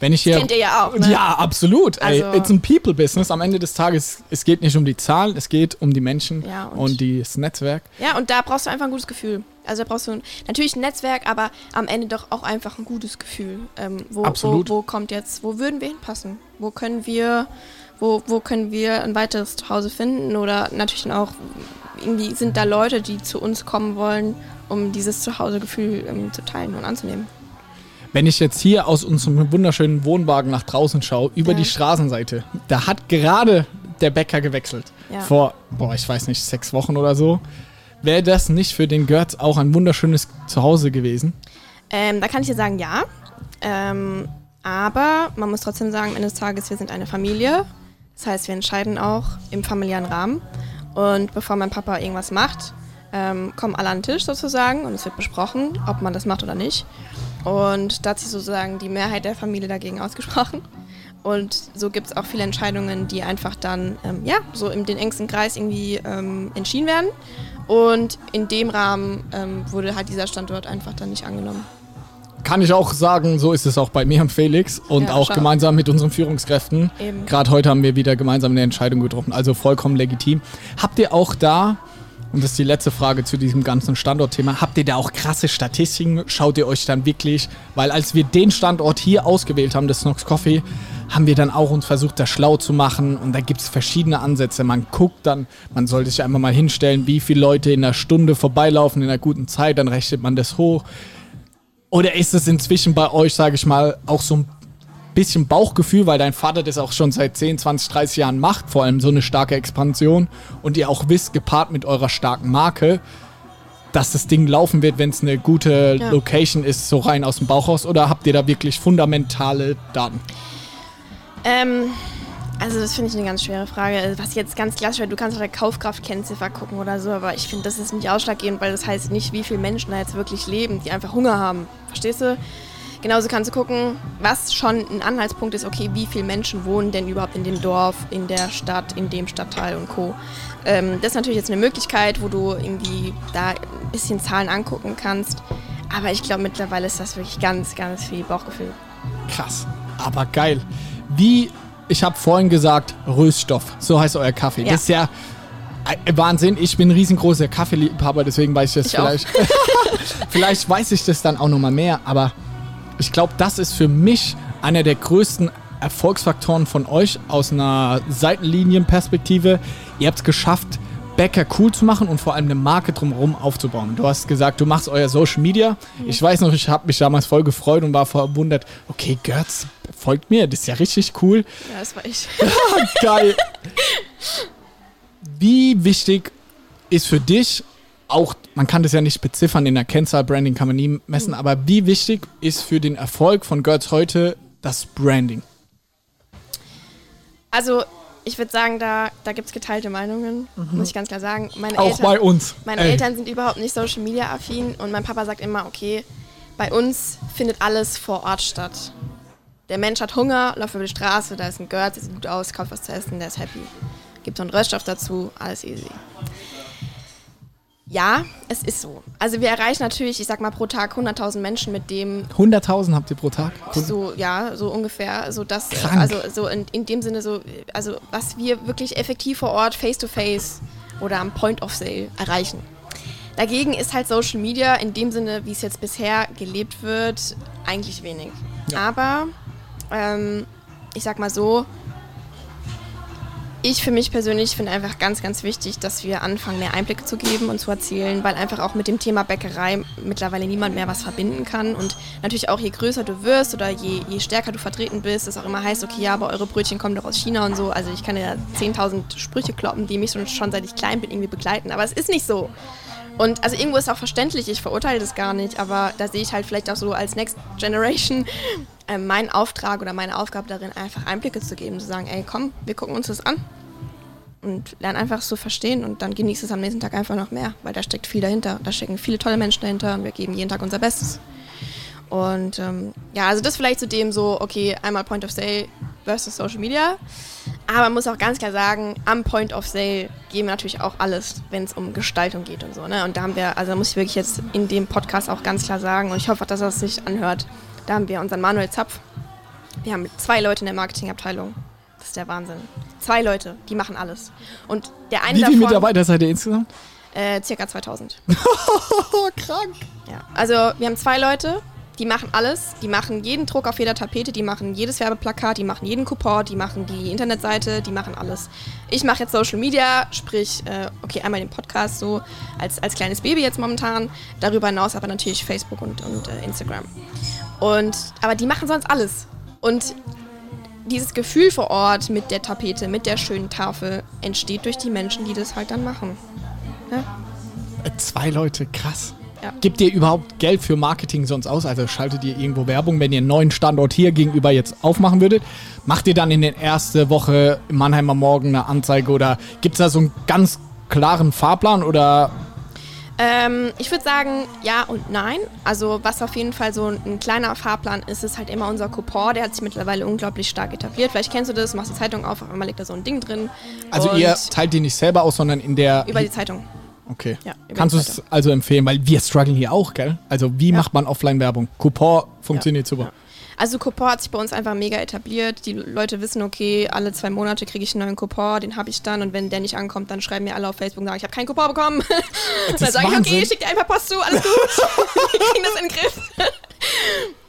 Wenn ich hier. kennt ihr ja auch, ne? Ja, absolut. Ey, Also- it's a people-business. Am Ende des Tages, es geht nicht um die Zahlen, es geht um die Menschen Ja, und- und, das Netzwerk. Ja, und da brauchst du einfach ein gutes Gefühl. Also da brauchst du ein, natürlich ein Netzwerk, aber am Ende doch auch einfach ein gutes Gefühl. Ähm, wo, Absolut. Wo, wo kommt jetzt, wo würden wir hinpassen? Wo können wir, wo, wo können wir ein weiteres Zuhause finden? Oder natürlich auch, irgendwie sind da Leute, die zu uns kommen wollen, um dieses Zuhausegefühl ähm, zu teilen und anzunehmen. Wenn ich jetzt hier aus unserem wunderschönen Wohnwagen nach draußen schaue, über Ja. die Straßenseite, da hat gerade der Bäcker gewechselt. Ja. Vor, boah, ich weiß nicht, sechs Wochen oder so. Wäre das nicht für den Götz auch ein wunderschönes Zuhause gewesen? Ähm, da kann ich dir sagen, ja. Ähm, aber man muss trotzdem sagen, am Ende des Tages, wir sind eine Familie. Das heißt, wir entscheiden auch im familiären Rahmen. Und bevor mein Papa irgendwas macht, ähm, kommen alle an den Tisch sozusagen und es wird besprochen, ob man das macht oder nicht. Und da hat sich sozusagen die Mehrheit der Familie dagegen ausgesprochen. Und so gibt es auch viele Entscheidungen, die einfach dann, ähm, ja, so in den engsten Kreis irgendwie ähm, entschieden werden. Und in dem Rahmen ähm, wurde halt dieser Standort einfach dann nicht angenommen. Kann ich auch sagen, so ist es auch bei mir und Felix und Ja, auch schau. gemeinsam mit unseren Führungskräften. Gerade heute haben wir wieder gemeinsam eine Entscheidung getroffen, also vollkommen legitim. Habt ihr auch da, und das ist die letzte Frage zu diesem ganzen Standortthema, habt ihr da auch krasse Statistiken? Schaut ihr euch dann wirklich, weil als wir den Standort hier ausgewählt haben, das Snox Coffee, haben wir dann auch uns versucht, da schlau zu machen und da gibt es verschiedene Ansätze. Man guckt dann, man sollte sich einfach mal hinstellen, wie viele Leute in einer Stunde vorbeilaufen in einer guten Zeit, dann rechnet man das hoch. Oder ist es inzwischen bei euch, sage ich mal, auch so ein bisschen Bauchgefühl, weil dein Vater das auch schon seit 10, 20, 30 Jahren macht, vor allem so eine starke Expansion und ihr auch wisst, gepaart mit eurer starken Marke, dass das Ding laufen wird, wenn es eine gute Ja. Location ist, so rein aus dem Bauch raus? Oder habt ihr da wirklich fundamentale Daten? Ähm, also das finde ich eine ganz schwere Frage. Was jetzt ganz klassisch wäre, du kannst auf der Kaufkraftkennziffer gucken oder so, aber ich finde, das ist nicht ausschlaggebend, weil das heißt nicht, wie viele Menschen da jetzt wirklich leben, die einfach Hunger haben. Verstehst du? Genauso kannst du gucken, was schon ein Anhaltspunkt ist, okay, wie viele Menschen wohnen denn überhaupt in dem Dorf, in der Stadt, in dem Stadtteil und Co. Ähm, das ist natürlich jetzt eine Möglichkeit, wo du irgendwie da ein bisschen Zahlen angucken kannst. Aber ich glaube, mittlerweile ist das wirklich ganz, ganz viel Bauchgefühl. Krass, aber geil. Wie, ich habe vorhin gesagt, Röststoff, so heißt euer Kaffee. Ja. Das ist ja äh, Wahnsinn. Ich bin ein riesengroßer Kaffeeliebhaber, deswegen weiß ich das Ich vielleicht. <laughs> <laughs> vielleicht weiß ich das dann auch nochmal mehr, aber ich glaube, das ist für mich einer der größten Erfolgsfaktoren von euch aus einer Seitenlinienperspektive. Ihr habt es geschafft, Bäcker cool zu machen und vor allem eine Marke drumherum aufzubauen. Du hast gesagt, du machst euer Social Media. Ich weiß noch, ich habe mich damals voll gefreut und war verwundert. Okay, Götz folgt mir, das ist ja richtig cool. Ja, das war ich. <laughs> Geil. Wie wichtig ist für dich auch, man kann das ja nicht beziffern, in der Kennzahl Branding kann man nie messen, aber wie wichtig ist für den Erfolg von Girls heute das Branding? Also, ich würde sagen, da, da gibt es geteilte Meinungen, muss ich ganz klar sagen. Meine Auch Eltern, bei uns. Meine Ey. Eltern sind überhaupt nicht Social Media affin und mein Papa sagt immer, okay, bei uns findet alles vor Ort statt. Der Mensch hat Hunger, läuft über die Straße, da ist ein Girl, sieht gut aus, kauft was zu essen, der ist happy. Gibt so einen Röststoff dazu, alles easy. Ja, es ist so. Also wir erreichen natürlich, ich sag mal, pro Tag 100.000 Menschen mit dem 100.000 habt ihr pro Tag? so, ja, so ungefähr. So das, äh, Krank. also so in, in dem Sinne so, also was wir wirklich effektiv vor Ort, face to face oder am Point of Sale erreichen. Dagegen ist halt Social Media in dem Sinne, wie es jetzt bisher gelebt wird, eigentlich wenig. Ja. Aber ähm, ich sag mal so, Ich für mich persönlich finde einfach ganz, ganz wichtig, dass wir anfangen, mehr Einblicke zu geben und zu erzählen, weil einfach auch mit dem Thema Bäckerei mittlerweile niemand mehr was verbinden kann. Und natürlich auch je größer du wirst oder je, je stärker du vertreten bist, es auch immer heißt, okay, ja, aber eure Brötchen kommen doch aus China und so. Also ich kann ja 10.000 Sprüche kloppen, die mich schon, schon seit ich klein bin irgendwie begleiten. Aber es ist nicht so. Und also irgendwo ist auch verständlich, ich verurteile das gar nicht, aber da sehe ich halt vielleicht auch so als Next Generation <laughs> äh, meinen Auftrag oder meine Aufgabe darin, einfach Einblicke zu geben, zu sagen, ey, komm, wir gucken uns das an und lernen einfach zu verstehen und dann genießt es am nächsten Tag einfach noch mehr, weil da steckt viel dahinter. Da stecken viele tolle Menschen dahinter und wir geben jeden Tag unser Bestes. Und ähm, ja, also das vielleicht zu dem so, okay, einmal Point of Sale versus Social Media. Aber man muss auch ganz klar sagen, am Point of Sale geben wir natürlich auch alles, wenn es um Gestaltung geht und so. Ne? Und da haben wir, also muss ich wirklich jetzt in dem Podcast auch ganz klar sagen, und ich hoffe, dass er es sich anhört, da haben wir unseren Manuel Zapf. Wir haben zwei Leute in der Marketingabteilung. Das ist der Wahnsinn. Zwei Leute, die machen alles. Und der eine Wie viele Mitarbeiter seid ihr insgesamt? Äh, circa 2000. <laughs> Krank. Ja. Also wir haben zwei Leute, die machen alles. Die machen jeden Druck auf jeder Tapete, die machen jedes Werbeplakat, die machen jeden Coupon, die machen die Internetseite, die machen alles. Ich mache jetzt Social Media, sprich, äh, okay, einmal den Podcast so als, als kleines Baby jetzt momentan. Darüber hinaus aber natürlich Facebook und, und äh, Instagram. Und, aber die machen sonst alles. Und dieses Gefühl vor Ort mit der Tapete, mit der schönen Tafel, entsteht durch die Menschen, die das halt dann machen. Ja? Zwei Leute, krass. Ja. Gebt ihr überhaupt Geld für Marketing sonst aus? Also schaltet ihr irgendwo Werbung, wenn ihr einen neuen Standort hier gegenüber jetzt aufmachen würdet? Macht ihr dann in der ersten Woche im Mannheimer Morgen eine Anzeige oder gibt es da so einen ganz klaren Fahrplan oder Ähm, ich würde sagen, ja und nein. Also was auf jeden Fall so ein, ein kleiner Fahrplan ist, ist halt immer unser Coupon. Der hat sich mittlerweile unglaublich stark etabliert. Vielleicht kennst du das, machst die Zeitung auf, auf einmal liegt da so ein Ding drin. also ihr teilt die nicht selber aus, sondern in der Über die Zeitung. Okay. Ja, Kannst du es also empfehlen, weil wir strugglen hier auch, gell? Also wie Ja. macht man Offline-Werbung? Coupon funktioniert super. Also Coupon hat sich bei uns einfach mega etabliert. Die Leute wissen, okay, alle zwei Monate kriege ich einen neuen Coupon, den habe ich dann. Und wenn der nicht ankommt, dann schreiben mir alle auf Facebook und sagen, ich habe keinen Coupon bekommen. Das <laughs> dann sage ich, okay, schick dir einfach Post zu, alles gut. <laughs> <laughs> Wir kriegen das in den Griff.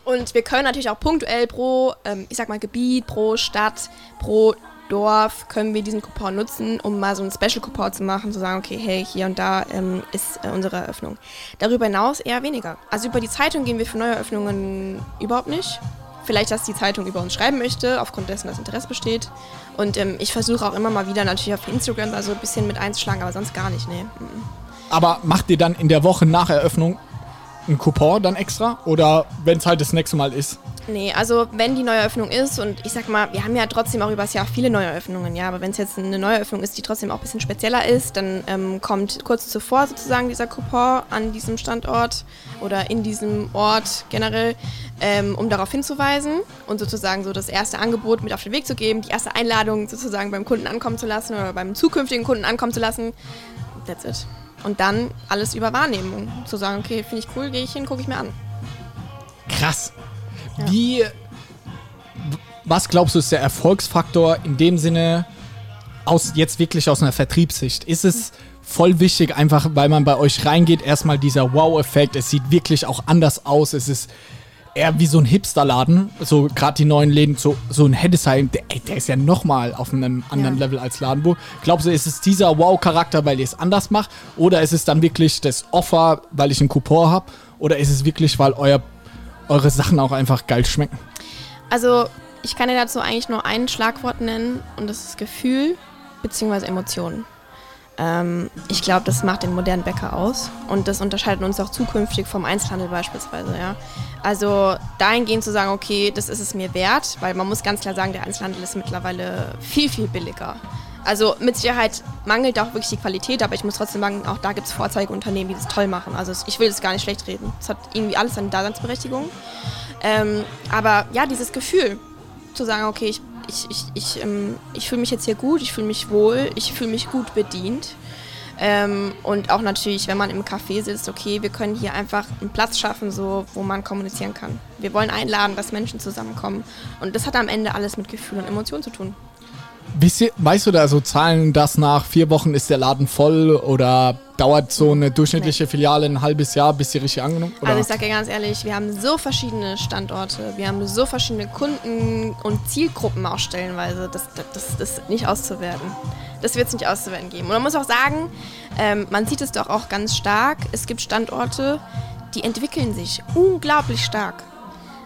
Und wir können natürlich auch punktuell pro, ähm, ich sag mal, Gebiet, pro Stadt, pro Dorf können wir diesen Coupon nutzen, um mal so einen Special-Coupon zu machen, zu sagen, okay, hey, hier und da ähm, ist äh, unsere Eröffnung. Darüber hinaus eher weniger. Also über die Zeitung gehen wir für neue Eröffnungen überhaupt nicht. Vielleicht, dass die Zeitung über uns schreiben möchte, aufgrund dessen, dass Interesse besteht. Und ähm, ich versuche auch immer mal wieder natürlich auf Instagram da so ein bisschen mit einzuschlagen, aber sonst gar nicht, nee. Aber macht ihr dann in der Woche nach Eröffnung einen Coupon dann extra? Oder wenn es halt das nächste Mal ist? Nee, also wenn die Neueröffnung ist und ich sag mal, wir haben ja trotzdem auch übers Jahr viele Neueröffnungen, ja, aber wenn es jetzt eine Neueröffnung ist, die trotzdem auch ein bisschen spezieller ist, dann ähm, kommt kurz zuvor sozusagen dieser Coupon an diesem Standort oder in diesem Ort generell, ähm, um darauf hinzuweisen und sozusagen so das erste Angebot mit auf den Weg zu geben, die erste Einladung sozusagen beim Kunden ankommen zu lassen oder beim zukünftigen Kunden ankommen zu lassen. That's it. Und dann alles über Wahrnehmung. Zu sagen, okay, finde ich cool, gehe ich hin, gucke ich mir an. Krass. Ja. Wie, was glaubst du ist der Erfolgsfaktor in dem Sinne, aus, jetzt wirklich aus einer Vertriebssicht? Ist es voll wichtig, einfach weil man bei euch reingeht, erstmal dieser Wow-Effekt, es sieht wirklich auch anders aus, es ist eher wie so ein Hipsterladen, so gerade die neuen Läden, so, so ein Heddesheim, der, ey, der ist ja nochmal auf einem anderen Ja. Level als Ladenburg. Glaubst du, ist es dieser Wow-Charakter, weil ihr es anders macht? Oder ist es dann wirklich das Offer, weil ich einen Coupon habe? Oder ist es wirklich, weil euer, eure Sachen auch einfach geil schmecken? Also, ich kann dir dazu eigentlich nur ein Schlagwort nennen und das ist Gefühl bzw. Emotionen. Ähm, ich glaube, das macht den modernen Bäcker aus und das unterscheidet uns auch zukünftig vom Einzelhandel beispielsweise. Ja? Also dahingehend zu sagen, okay, das ist es mir wert, weil man muss ganz klar sagen, der Einzelhandel ist mittlerweile viel, viel billiger. Also mit Sicherheit mangelt auch wirklich die Qualität, aber ich muss trotzdem sagen, auch da gibt es Vorzeigeunternehmen, die das toll machen. Also ich will das gar nicht schlecht reden. Es hat irgendwie alles eine Daseinsberechtigung. Ähm, aber ja, dieses Gefühl, zu sagen, okay, ich, ich, ich, ich, ähm, ich fühle mich jetzt hier gut, ich fühle mich wohl, ich fühle mich gut bedient. Ähm, und auch natürlich, wenn man im Café sitzt, okay, wir können hier einfach einen Platz schaffen, so, wo man kommunizieren kann. Wir wollen einladen, dass Menschen zusammenkommen. Und das hat am Ende alles mit Gefühl und Emotionen zu tun. Weißt du da so Zahlen, dass nach vier Wochen ist der Laden voll oder dauert so eine durchschnittliche Filiale ein halbes Jahr, bis sie richtig angenommen Also ich sage dir ganz ehrlich, wir haben so verschiedene Standorte, wir haben so verschiedene Kunden und Zielgruppen auch stellenweise, das, das, das, das ist nicht auszuwerten. Das wird es nicht auszuwerten geben. Und man muss auch sagen, ähm, man sieht es doch auch ganz stark, es gibt Standorte, die entwickeln sich unglaublich stark.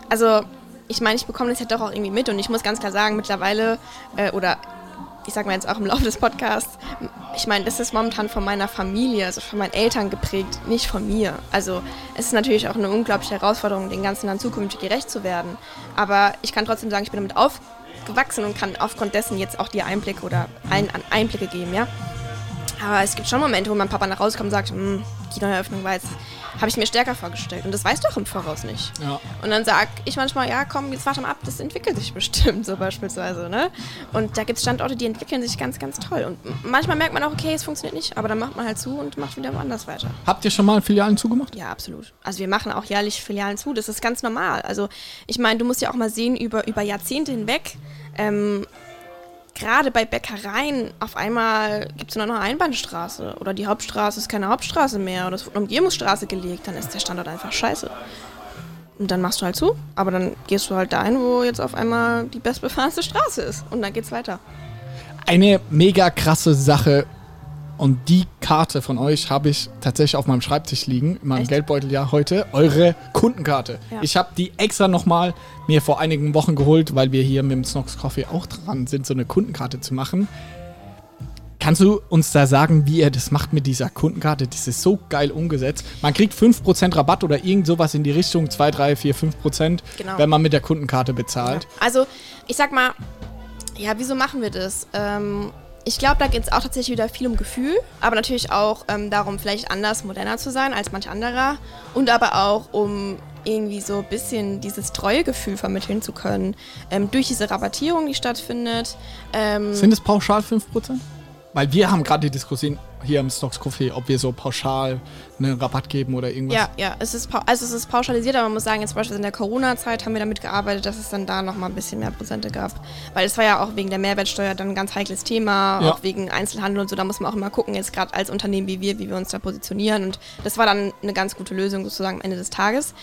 Also ich meine, ich bekomme das ja doch auch irgendwie mit und ich muss ganz klar sagen, mittlerweile, äh, oder ich sage mal jetzt auch im Laufe des Podcasts, ich meine, das ist momentan von meiner Familie, also von meinen Eltern geprägt, nicht von mir. Also es ist natürlich auch eine unglaubliche Herausforderung, den ganzen dann zukünftig gerecht zu werden. Aber ich kann trotzdem sagen, ich bin damit aufgewachsen und kann aufgrund dessen jetzt auch dir Einblicke oder allen Einblicke geben, ja. Aber es gibt schon Momente, wo mein Papa nach Hause kommt und sagt, hm, die Neueröffnung war jetzt habe ich mir stärker vorgestellt. Und das weißt du auch im Voraus nicht. Ja. Und dann sag ich manchmal, ja, komm, jetzt warte mal ab, das entwickelt sich bestimmt, so beispielsweise. Ne? Und da gibt es Standorte, die entwickeln sich ganz, ganz toll. Und manchmal merkt man auch, okay, es funktioniert nicht, aber dann macht man halt zu und macht wieder woanders weiter. Habt ihr schon mal Filialen zugemacht? Ja, absolut. Also wir machen auch jährlich Filialen zu, das ist ganz normal. Also ich meine, du musst ja auch mal sehen, über, über Jahrzehnte hinweg, ähm, gerade bei Bäckereien auf einmal gibt es nur noch eine Einbahnstraße oder die Hauptstraße ist keine Hauptstraße mehr oder es wird eine Umgehungsstraße gelegt, dann ist der Standort einfach scheiße. Und dann machst du halt zu, aber dann gehst du halt dahin, wo jetzt auf einmal die bestbefahrenste Straße ist und dann geht's weiter. Eine mega krasse Sache und die Karte von euch habe ich tatsächlich auf meinem Schreibtisch liegen, in meinem Echt? Geldbeutel ja heute. Eure Kundenkarte. Ja. Ich habe die extra nochmal mir vor einigen Wochen geholt, weil wir hier mit dem Snox Coffee auch dran sind, so eine Kundenkarte zu machen. Kannst du uns da sagen, wie ihr das macht mit dieser Kundenkarte? Das ist so geil umgesetzt. Man kriegt 5% Rabatt oder irgend sowas in die Richtung, 2, 3, 4, 5%, genau. wenn man mit der Kundenkarte bezahlt. Ja. Also, ich sag mal, ja, wieso machen wir das? Ähm, ich glaube, da geht es auch tatsächlich wieder viel um Gefühl, aber natürlich auch ähm, darum, vielleicht anders, moderner zu sein als manch anderer und aber auch um irgendwie so ein bisschen dieses Treuegefühl vermitteln zu können ähm, durch diese Rabattierung, die stattfindet. Ähm Sind es pauschal 5%? Weil wir haben gerade die Diskussion hier im Stocks Café, ob wir so pauschal einen Rabatt geben oder irgendwas. Ja, ja, es ist, also es ist pauschalisiert, aber man muss sagen, jetzt beispielsweise in der Corona-Zeit haben wir damit gearbeitet, dass es dann da nochmal ein bisschen mehr Prozente gab. Weil es war ja auch wegen der Mehrwertsteuer dann ein ganz heikles Thema, ja. auch wegen Einzelhandel und so, da muss man auch immer gucken, jetzt gerade als Unternehmen wie wir, wie wir uns da positionieren und das war dann eine ganz gute Lösung sozusagen am Ende des Tages.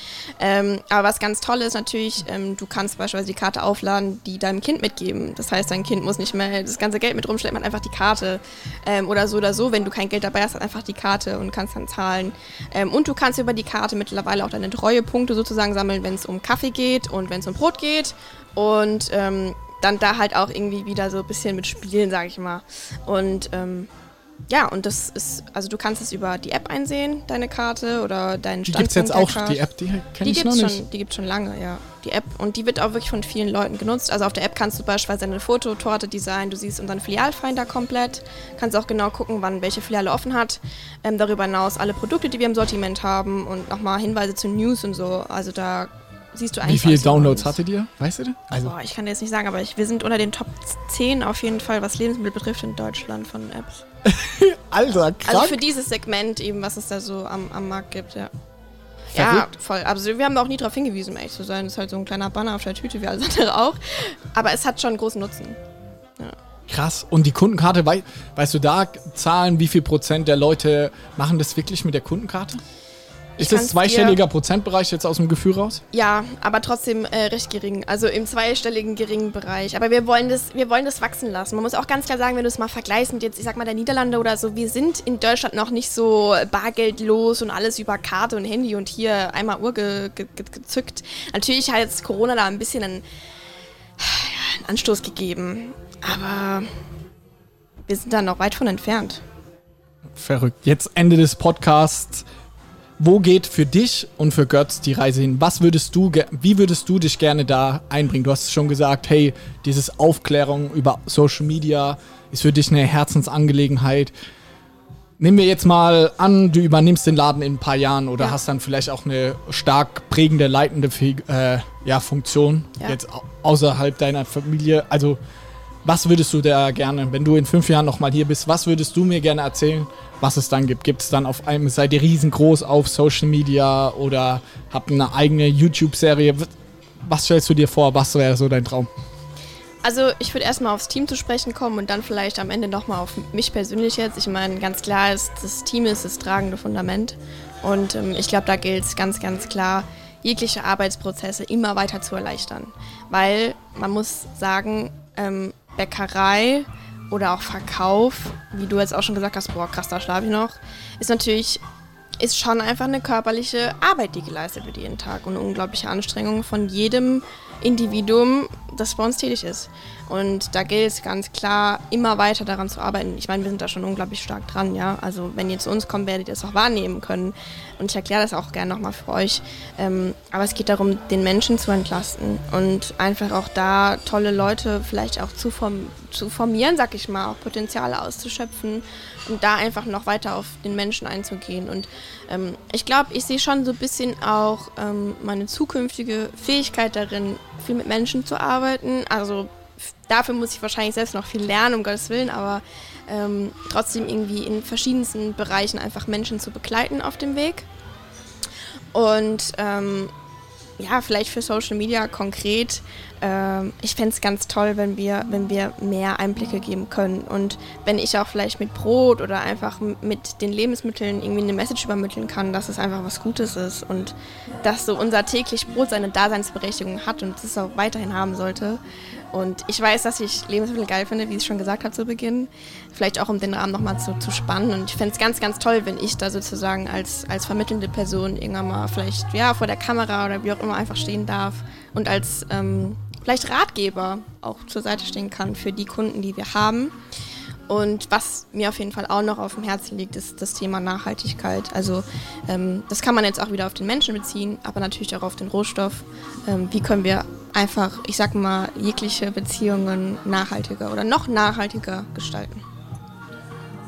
Ähm, aber was ganz toll ist natürlich, ähm, du kannst beispielsweise die Karte aufladen, die deinem Kind mitgeben. Das heißt, dein Kind muss nicht mehr das ganze Geld mit rumschleppen, man einfach die Karte ähm, oder so oder so, wenn du kein Geld dabei hast, einfach die Karte und kannst dann zahlen. Ähm, und du kannst über die Karte mittlerweile auch deine Treuepunkte sozusagen sammeln, wenn es um Kaffee geht und wenn es um Brot geht. Und ähm, dann da halt auch irgendwie wieder so ein bisschen mit spielen, sag ich mal. Und ähm, ja, und das ist, also du kannst es über die App einsehen, deine Karte oder deinen Standpunkt. Die gibt es jetzt auch, die App, die kenne ich noch nicht. Schon, die gibt es schon lange, ja. Die App und die wird auch wirklich von vielen Leuten genutzt. Also auf der App kannst du beispielsweise eine Fototorte designen, du siehst unseren Filialfinder komplett, kannst auch genau gucken, wann welche Filiale offen hat. Ähm, darüber hinaus alle Produkte, die wir im Sortiment haben und nochmal Hinweise zu News und so. Also da siehst du eigentlich. Wie viele Downloads hattet ihr? Weißt du das? Also Boah, ich kann dir jetzt nicht sagen, aber ich, wir sind unter den Top 10 auf jeden Fall, was Lebensmittel betrifft in Deutschland von Apps. <laughs> Alter, krass. Also für dieses Segment eben, was es da so am, am Markt gibt, ja. Ja, voll. Also wir haben auch nie darauf hingewiesen, um ehrlich zu sein. Das ist halt so ein kleiner Banner auf der Tüte, wie alles andere auch. Aber es hat schon großen Nutzen. Ja. Krass. Und die Kundenkarte, wei weißt du da Zahlen, wie viel Prozent der Leute machen das wirklich mit der Kundenkarte? Ist das zweistelliger Prozentbereich jetzt aus dem Gefühl raus? Ja, aber trotzdem äh, recht gering. Also im zweistelligen geringen Bereich. Aber wir wollen, das, wir wollen das wachsen lassen. Man muss auch ganz klar sagen, wenn du es mal vergleichst mit jetzt, ich sag mal, der Niederlande oder so, wir sind in Deutschland noch nicht so bargeldlos und alles über Karte und Handy und hier einmal Uhr ge ge ge gezückt. Natürlich hat jetzt Corona da ein bisschen einen, einen Anstoß gegeben. Aber wir sind da noch weit von entfernt. Verrückt. Jetzt Ende des Podcasts wo geht für dich und für Götz die Reise hin? Was würdest du, wie würdest du dich gerne da einbringen? Du hast schon gesagt, hey, dieses Aufklärung über Social Media ist für dich eine Herzensangelegenheit. Nehmen wir jetzt mal an, du übernimmst den Laden in ein paar Jahren oder ja. hast dann vielleicht auch eine stark prägende, leitende äh, ja, Funktion ja. jetzt außerhalb deiner Familie. Also, was würdest du da gerne, wenn du in fünf Jahren nochmal hier bist, was würdest du mir gerne erzählen, was es dann gibt. Gibt es dann auf einem, seid ihr riesengroß auf Social Media oder habt eine eigene YouTube-Serie? Was stellst du dir vor? Was wäre so dein Traum? Also ich würde erstmal aufs Team zu sprechen kommen und dann vielleicht am Ende nochmal auf mich persönlich jetzt. Ich meine, ganz klar ist, das Team ist das tragende Fundament. Und ähm, ich glaube, da gilt es ganz, ganz klar, jegliche Arbeitsprozesse immer weiter zu erleichtern. Weil man muss sagen, ähm, Bäckerei oder auch Verkauf, wie du jetzt auch schon gesagt hast, boah, krass, da schlafe ich noch, ist natürlich ist schon einfach eine körperliche Arbeit, die geleistet wird jeden Tag und eine unglaubliche Anstrengung von jedem Individuum, das bei uns tätig ist. Und da gilt es ganz klar, immer weiter daran zu arbeiten. Ich meine, wir sind da schon unglaublich stark dran, ja. Also wenn ihr zu uns kommt, werdet ihr das auch wahrnehmen können. Und ich erkläre das auch gerne nochmal für euch. Ähm, aber es geht darum, den Menschen zu entlasten und einfach auch da tolle Leute vielleicht auch zu, form zu formieren, sag ich mal, auch Potenziale auszuschöpfen und da einfach noch weiter auf den Menschen einzugehen. Und ähm, ich glaube, ich sehe schon so ein bisschen auch ähm, meine zukünftige Fähigkeit darin, viel mit Menschen zu arbeiten. Also dafür muss ich wahrscheinlich selbst noch viel lernen, um Gottes Willen, aber ähm, trotzdem irgendwie in verschiedensten Bereichen einfach Menschen zu begleiten auf dem Weg. Und ähm, ja, vielleicht für Social Media konkret. Ähm, ich fände es ganz toll, wenn wir, wenn wir mehr Einblicke geben können. Und wenn ich auch vielleicht mit Brot oder einfach mit den Lebensmitteln irgendwie eine Message übermitteln kann, dass es einfach was Gutes ist und dass so unser täglich Brot seine Daseinsberechtigung hat und es auch weiterhin haben sollte. Und ich weiß, dass ich Lebensmittel geil finde, wie ich schon gesagt habe zu Beginn. Vielleicht auch, um den Rahmen nochmal zu, zu spannen. Und ich fände es ganz, ganz toll, wenn ich da sozusagen als, als vermittelnde Person irgendwann mal vielleicht ja, vor der Kamera oder wie auch immer einfach stehen darf und als ähm, vielleicht Ratgeber auch zur Seite stehen kann für die Kunden, die wir haben. Und was mir auf jeden Fall auch noch auf dem Herzen liegt, ist das Thema Nachhaltigkeit. Also ähm, das kann man jetzt auch wieder auf den Menschen beziehen, aber natürlich auch auf den Rohstoff. Ähm, wie können wir einfach, ich sag mal, jegliche Beziehungen nachhaltiger oder noch nachhaltiger gestalten.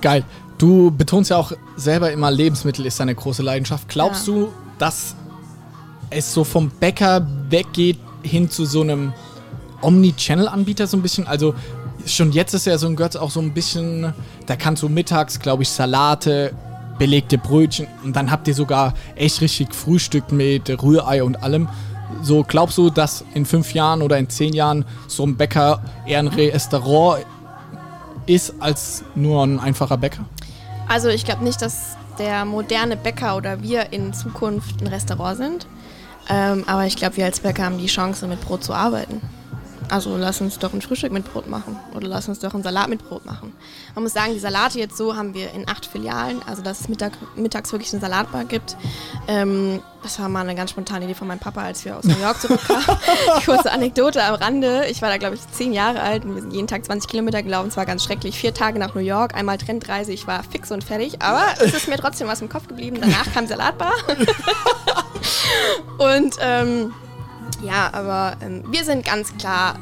Geil. Du betonst ja auch selber immer, Lebensmittel ist deine große Leidenschaft. Glaubst ja. du, dass es so vom Bäcker weggeht hin zu so einem Omni-Channel-Anbieter so ein bisschen? Also schon jetzt ist ja so ein Götz auch so ein bisschen, da kannst du mittags, glaube ich, Salate, belegte Brötchen und dann habt ihr sogar echt richtig Frühstück mit Rührei und allem. So, glaubst du, dass in fünf Jahren oder in zehn Jahren so ein Bäcker eher ein Restaurant ist als nur ein einfacher Bäcker? Also ich glaube nicht, dass der moderne Bäcker oder wir in Zukunft ein Restaurant sind. Ähm, aber ich glaube, wir als Bäcker haben die Chance, mit Brot zu arbeiten. Also lass uns doch ein Frühstück mit Brot machen oder lass uns doch einen Salat mit Brot machen. Man muss sagen, die Salate jetzt so haben wir in acht Filialen, also dass es Mittag, mittags wirklich eine Salatbar gibt. Ähm, das war mal eine ganz spontane Idee von meinem Papa, als wir aus New York zurückkamen. <laughs> <laughs> Kurze Anekdote am Rande. Ich war da, glaube ich, zehn Jahre alt und wir sind jeden Tag 20 Kilometer gelaufen. Es war ganz schrecklich. Vier Tage nach New York, einmal Trendreise. Ich war fix und fertig, aber es ist mir trotzdem was im Kopf geblieben. Danach kam Salatbar. <laughs> und ähm, ja, aber ähm, wir sind ganz klar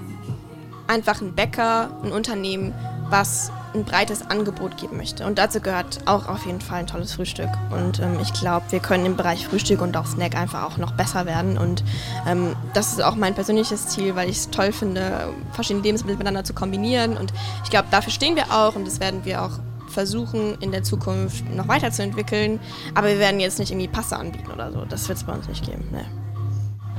einfach ein Bäcker, ein Unternehmen, was ein breites Angebot geben möchte. Und dazu gehört auch auf jeden Fall ein tolles Frühstück. Und ähm, ich glaube, wir können im Bereich Frühstück und auch Snack einfach auch noch besser werden. Und ähm, das ist auch mein persönliches Ziel, weil ich es toll finde, verschiedene Lebensmittel miteinander zu kombinieren. Und ich glaube, dafür stehen wir auch und das werden wir auch versuchen in der Zukunft noch weiterzuentwickeln. Aber wir werden jetzt nicht irgendwie Passe anbieten oder so. Das wird es bei uns nicht geben. Nee.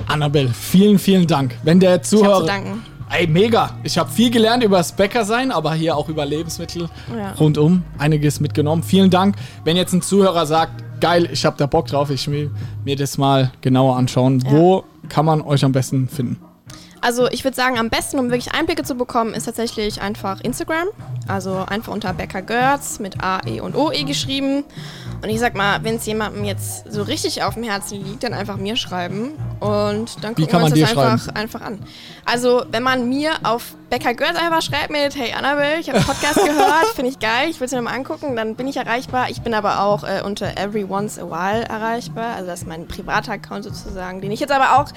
Annabelle, vielen, vielen Dank. Wenn der Zuhörer. Ich danken. Ey, mega. Ich habe viel gelernt über das Bäckersein, aber hier auch über Lebensmittel ja. rundum. Einiges mitgenommen. Vielen Dank. Wenn jetzt ein Zuhörer sagt, geil, ich habe da Bock drauf, ich will mir das mal genauer anschauen. Ja. Wo kann man euch am besten finden? Also ich würde sagen, am besten, um wirklich Einblicke zu bekommen, ist tatsächlich einfach Instagram. Also einfach unter Bäcker Görz mit A, E und O, E geschrieben. Und ich sag mal, wenn es jemandem jetzt so richtig auf dem Herzen liegt, dann einfach mir schreiben und dann gucken wir uns das einfach, einfach an. Also, wenn man mir auf Becker Girls einfach schreibt mit, hey Annabelle, ich habe einen Podcast <laughs> gehört, finde ich geil, ich will es mir mal angucken, dann bin ich erreichbar. Ich bin aber auch äh, unter Every Once a While erreichbar. Also das ist mein privater Account sozusagen, den ich jetzt aber auch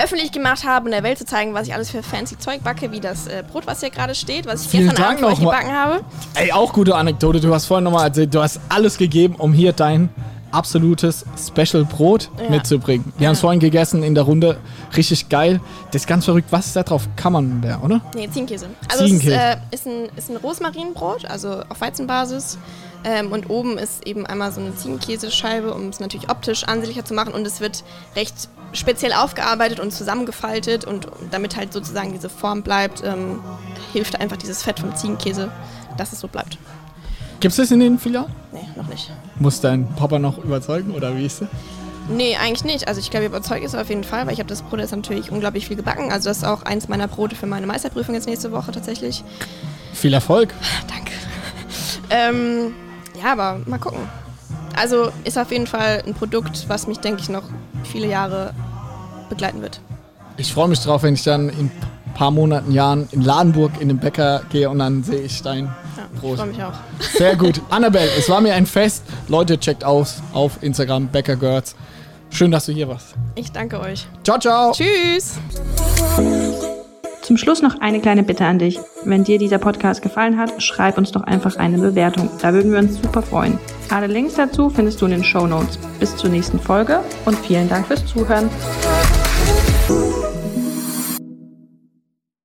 öffentlich gemacht habe, um der Welt zu zeigen, was ich alles für fancy Zeug backe, wie das äh, Brot, was hier gerade steht, was ich Vielen gestern Dank Abend für euch gebacken habe. Ey, auch gute Anekdote. Du hast vorhin nochmal erzählt, du hast alles gegeben, um hier dein absolutes Special Brot ja. mitzubringen. Wir ja. haben es vorhin gegessen in der Runde. Richtig geil. Das ist ganz verrückt. Was ist da drauf? Camembert, oder? Nee, Ziegenkäse. Also Ziegenkäse. es ist, äh, ist, ein, ist ein Rosmarinbrot, also auf Weizenbasis. Ähm, und oben ist eben einmal so eine Ziegenkäsescheibe, um es natürlich optisch ansehnlicher zu machen. Und es wird recht speziell aufgearbeitet und zusammengefaltet. Und damit halt sozusagen diese Form bleibt, ähm, hilft einfach dieses Fett vom Ziegenkäse, dass es so bleibt. Gibt es das in den Filialen? Nee, noch nicht. Muss dein Papa noch überzeugen oder wie ist das? Nee, eigentlich nicht. Also ich glaube, überzeugt ist er auf jeden Fall, weil ich habe das Brot jetzt natürlich unglaublich viel gebacken. Also das ist auch eins meiner Brote für meine Meisterprüfung jetzt nächste Woche tatsächlich. Viel Erfolg. <laughs> Danke. Ähm, ja, aber mal gucken. Also ist auf jeden Fall ein Produkt, was mich, denke ich, noch viele Jahre begleiten wird. Ich freue mich drauf, wenn ich dann in ein paar Monaten, Jahren in Ladenburg in den Bäcker gehe und dann sehe ich dein Ja, ich freue mich auch. Sehr gut. Annabelle, es war mir ein Fest. Leute, checkt aus auf Instagram, Bäcker Girls. Schön, dass du hier warst. Ich danke euch. Ciao, ciao. Tschüss. Zum Schluss noch eine kleine Bitte an dich. Wenn dir dieser Podcast gefallen hat, schreib uns doch einfach eine Bewertung. Da würden wir uns super freuen. Alle Links dazu findest du in den Show Notes. Bis zur nächsten Folge und vielen Dank fürs Zuhören.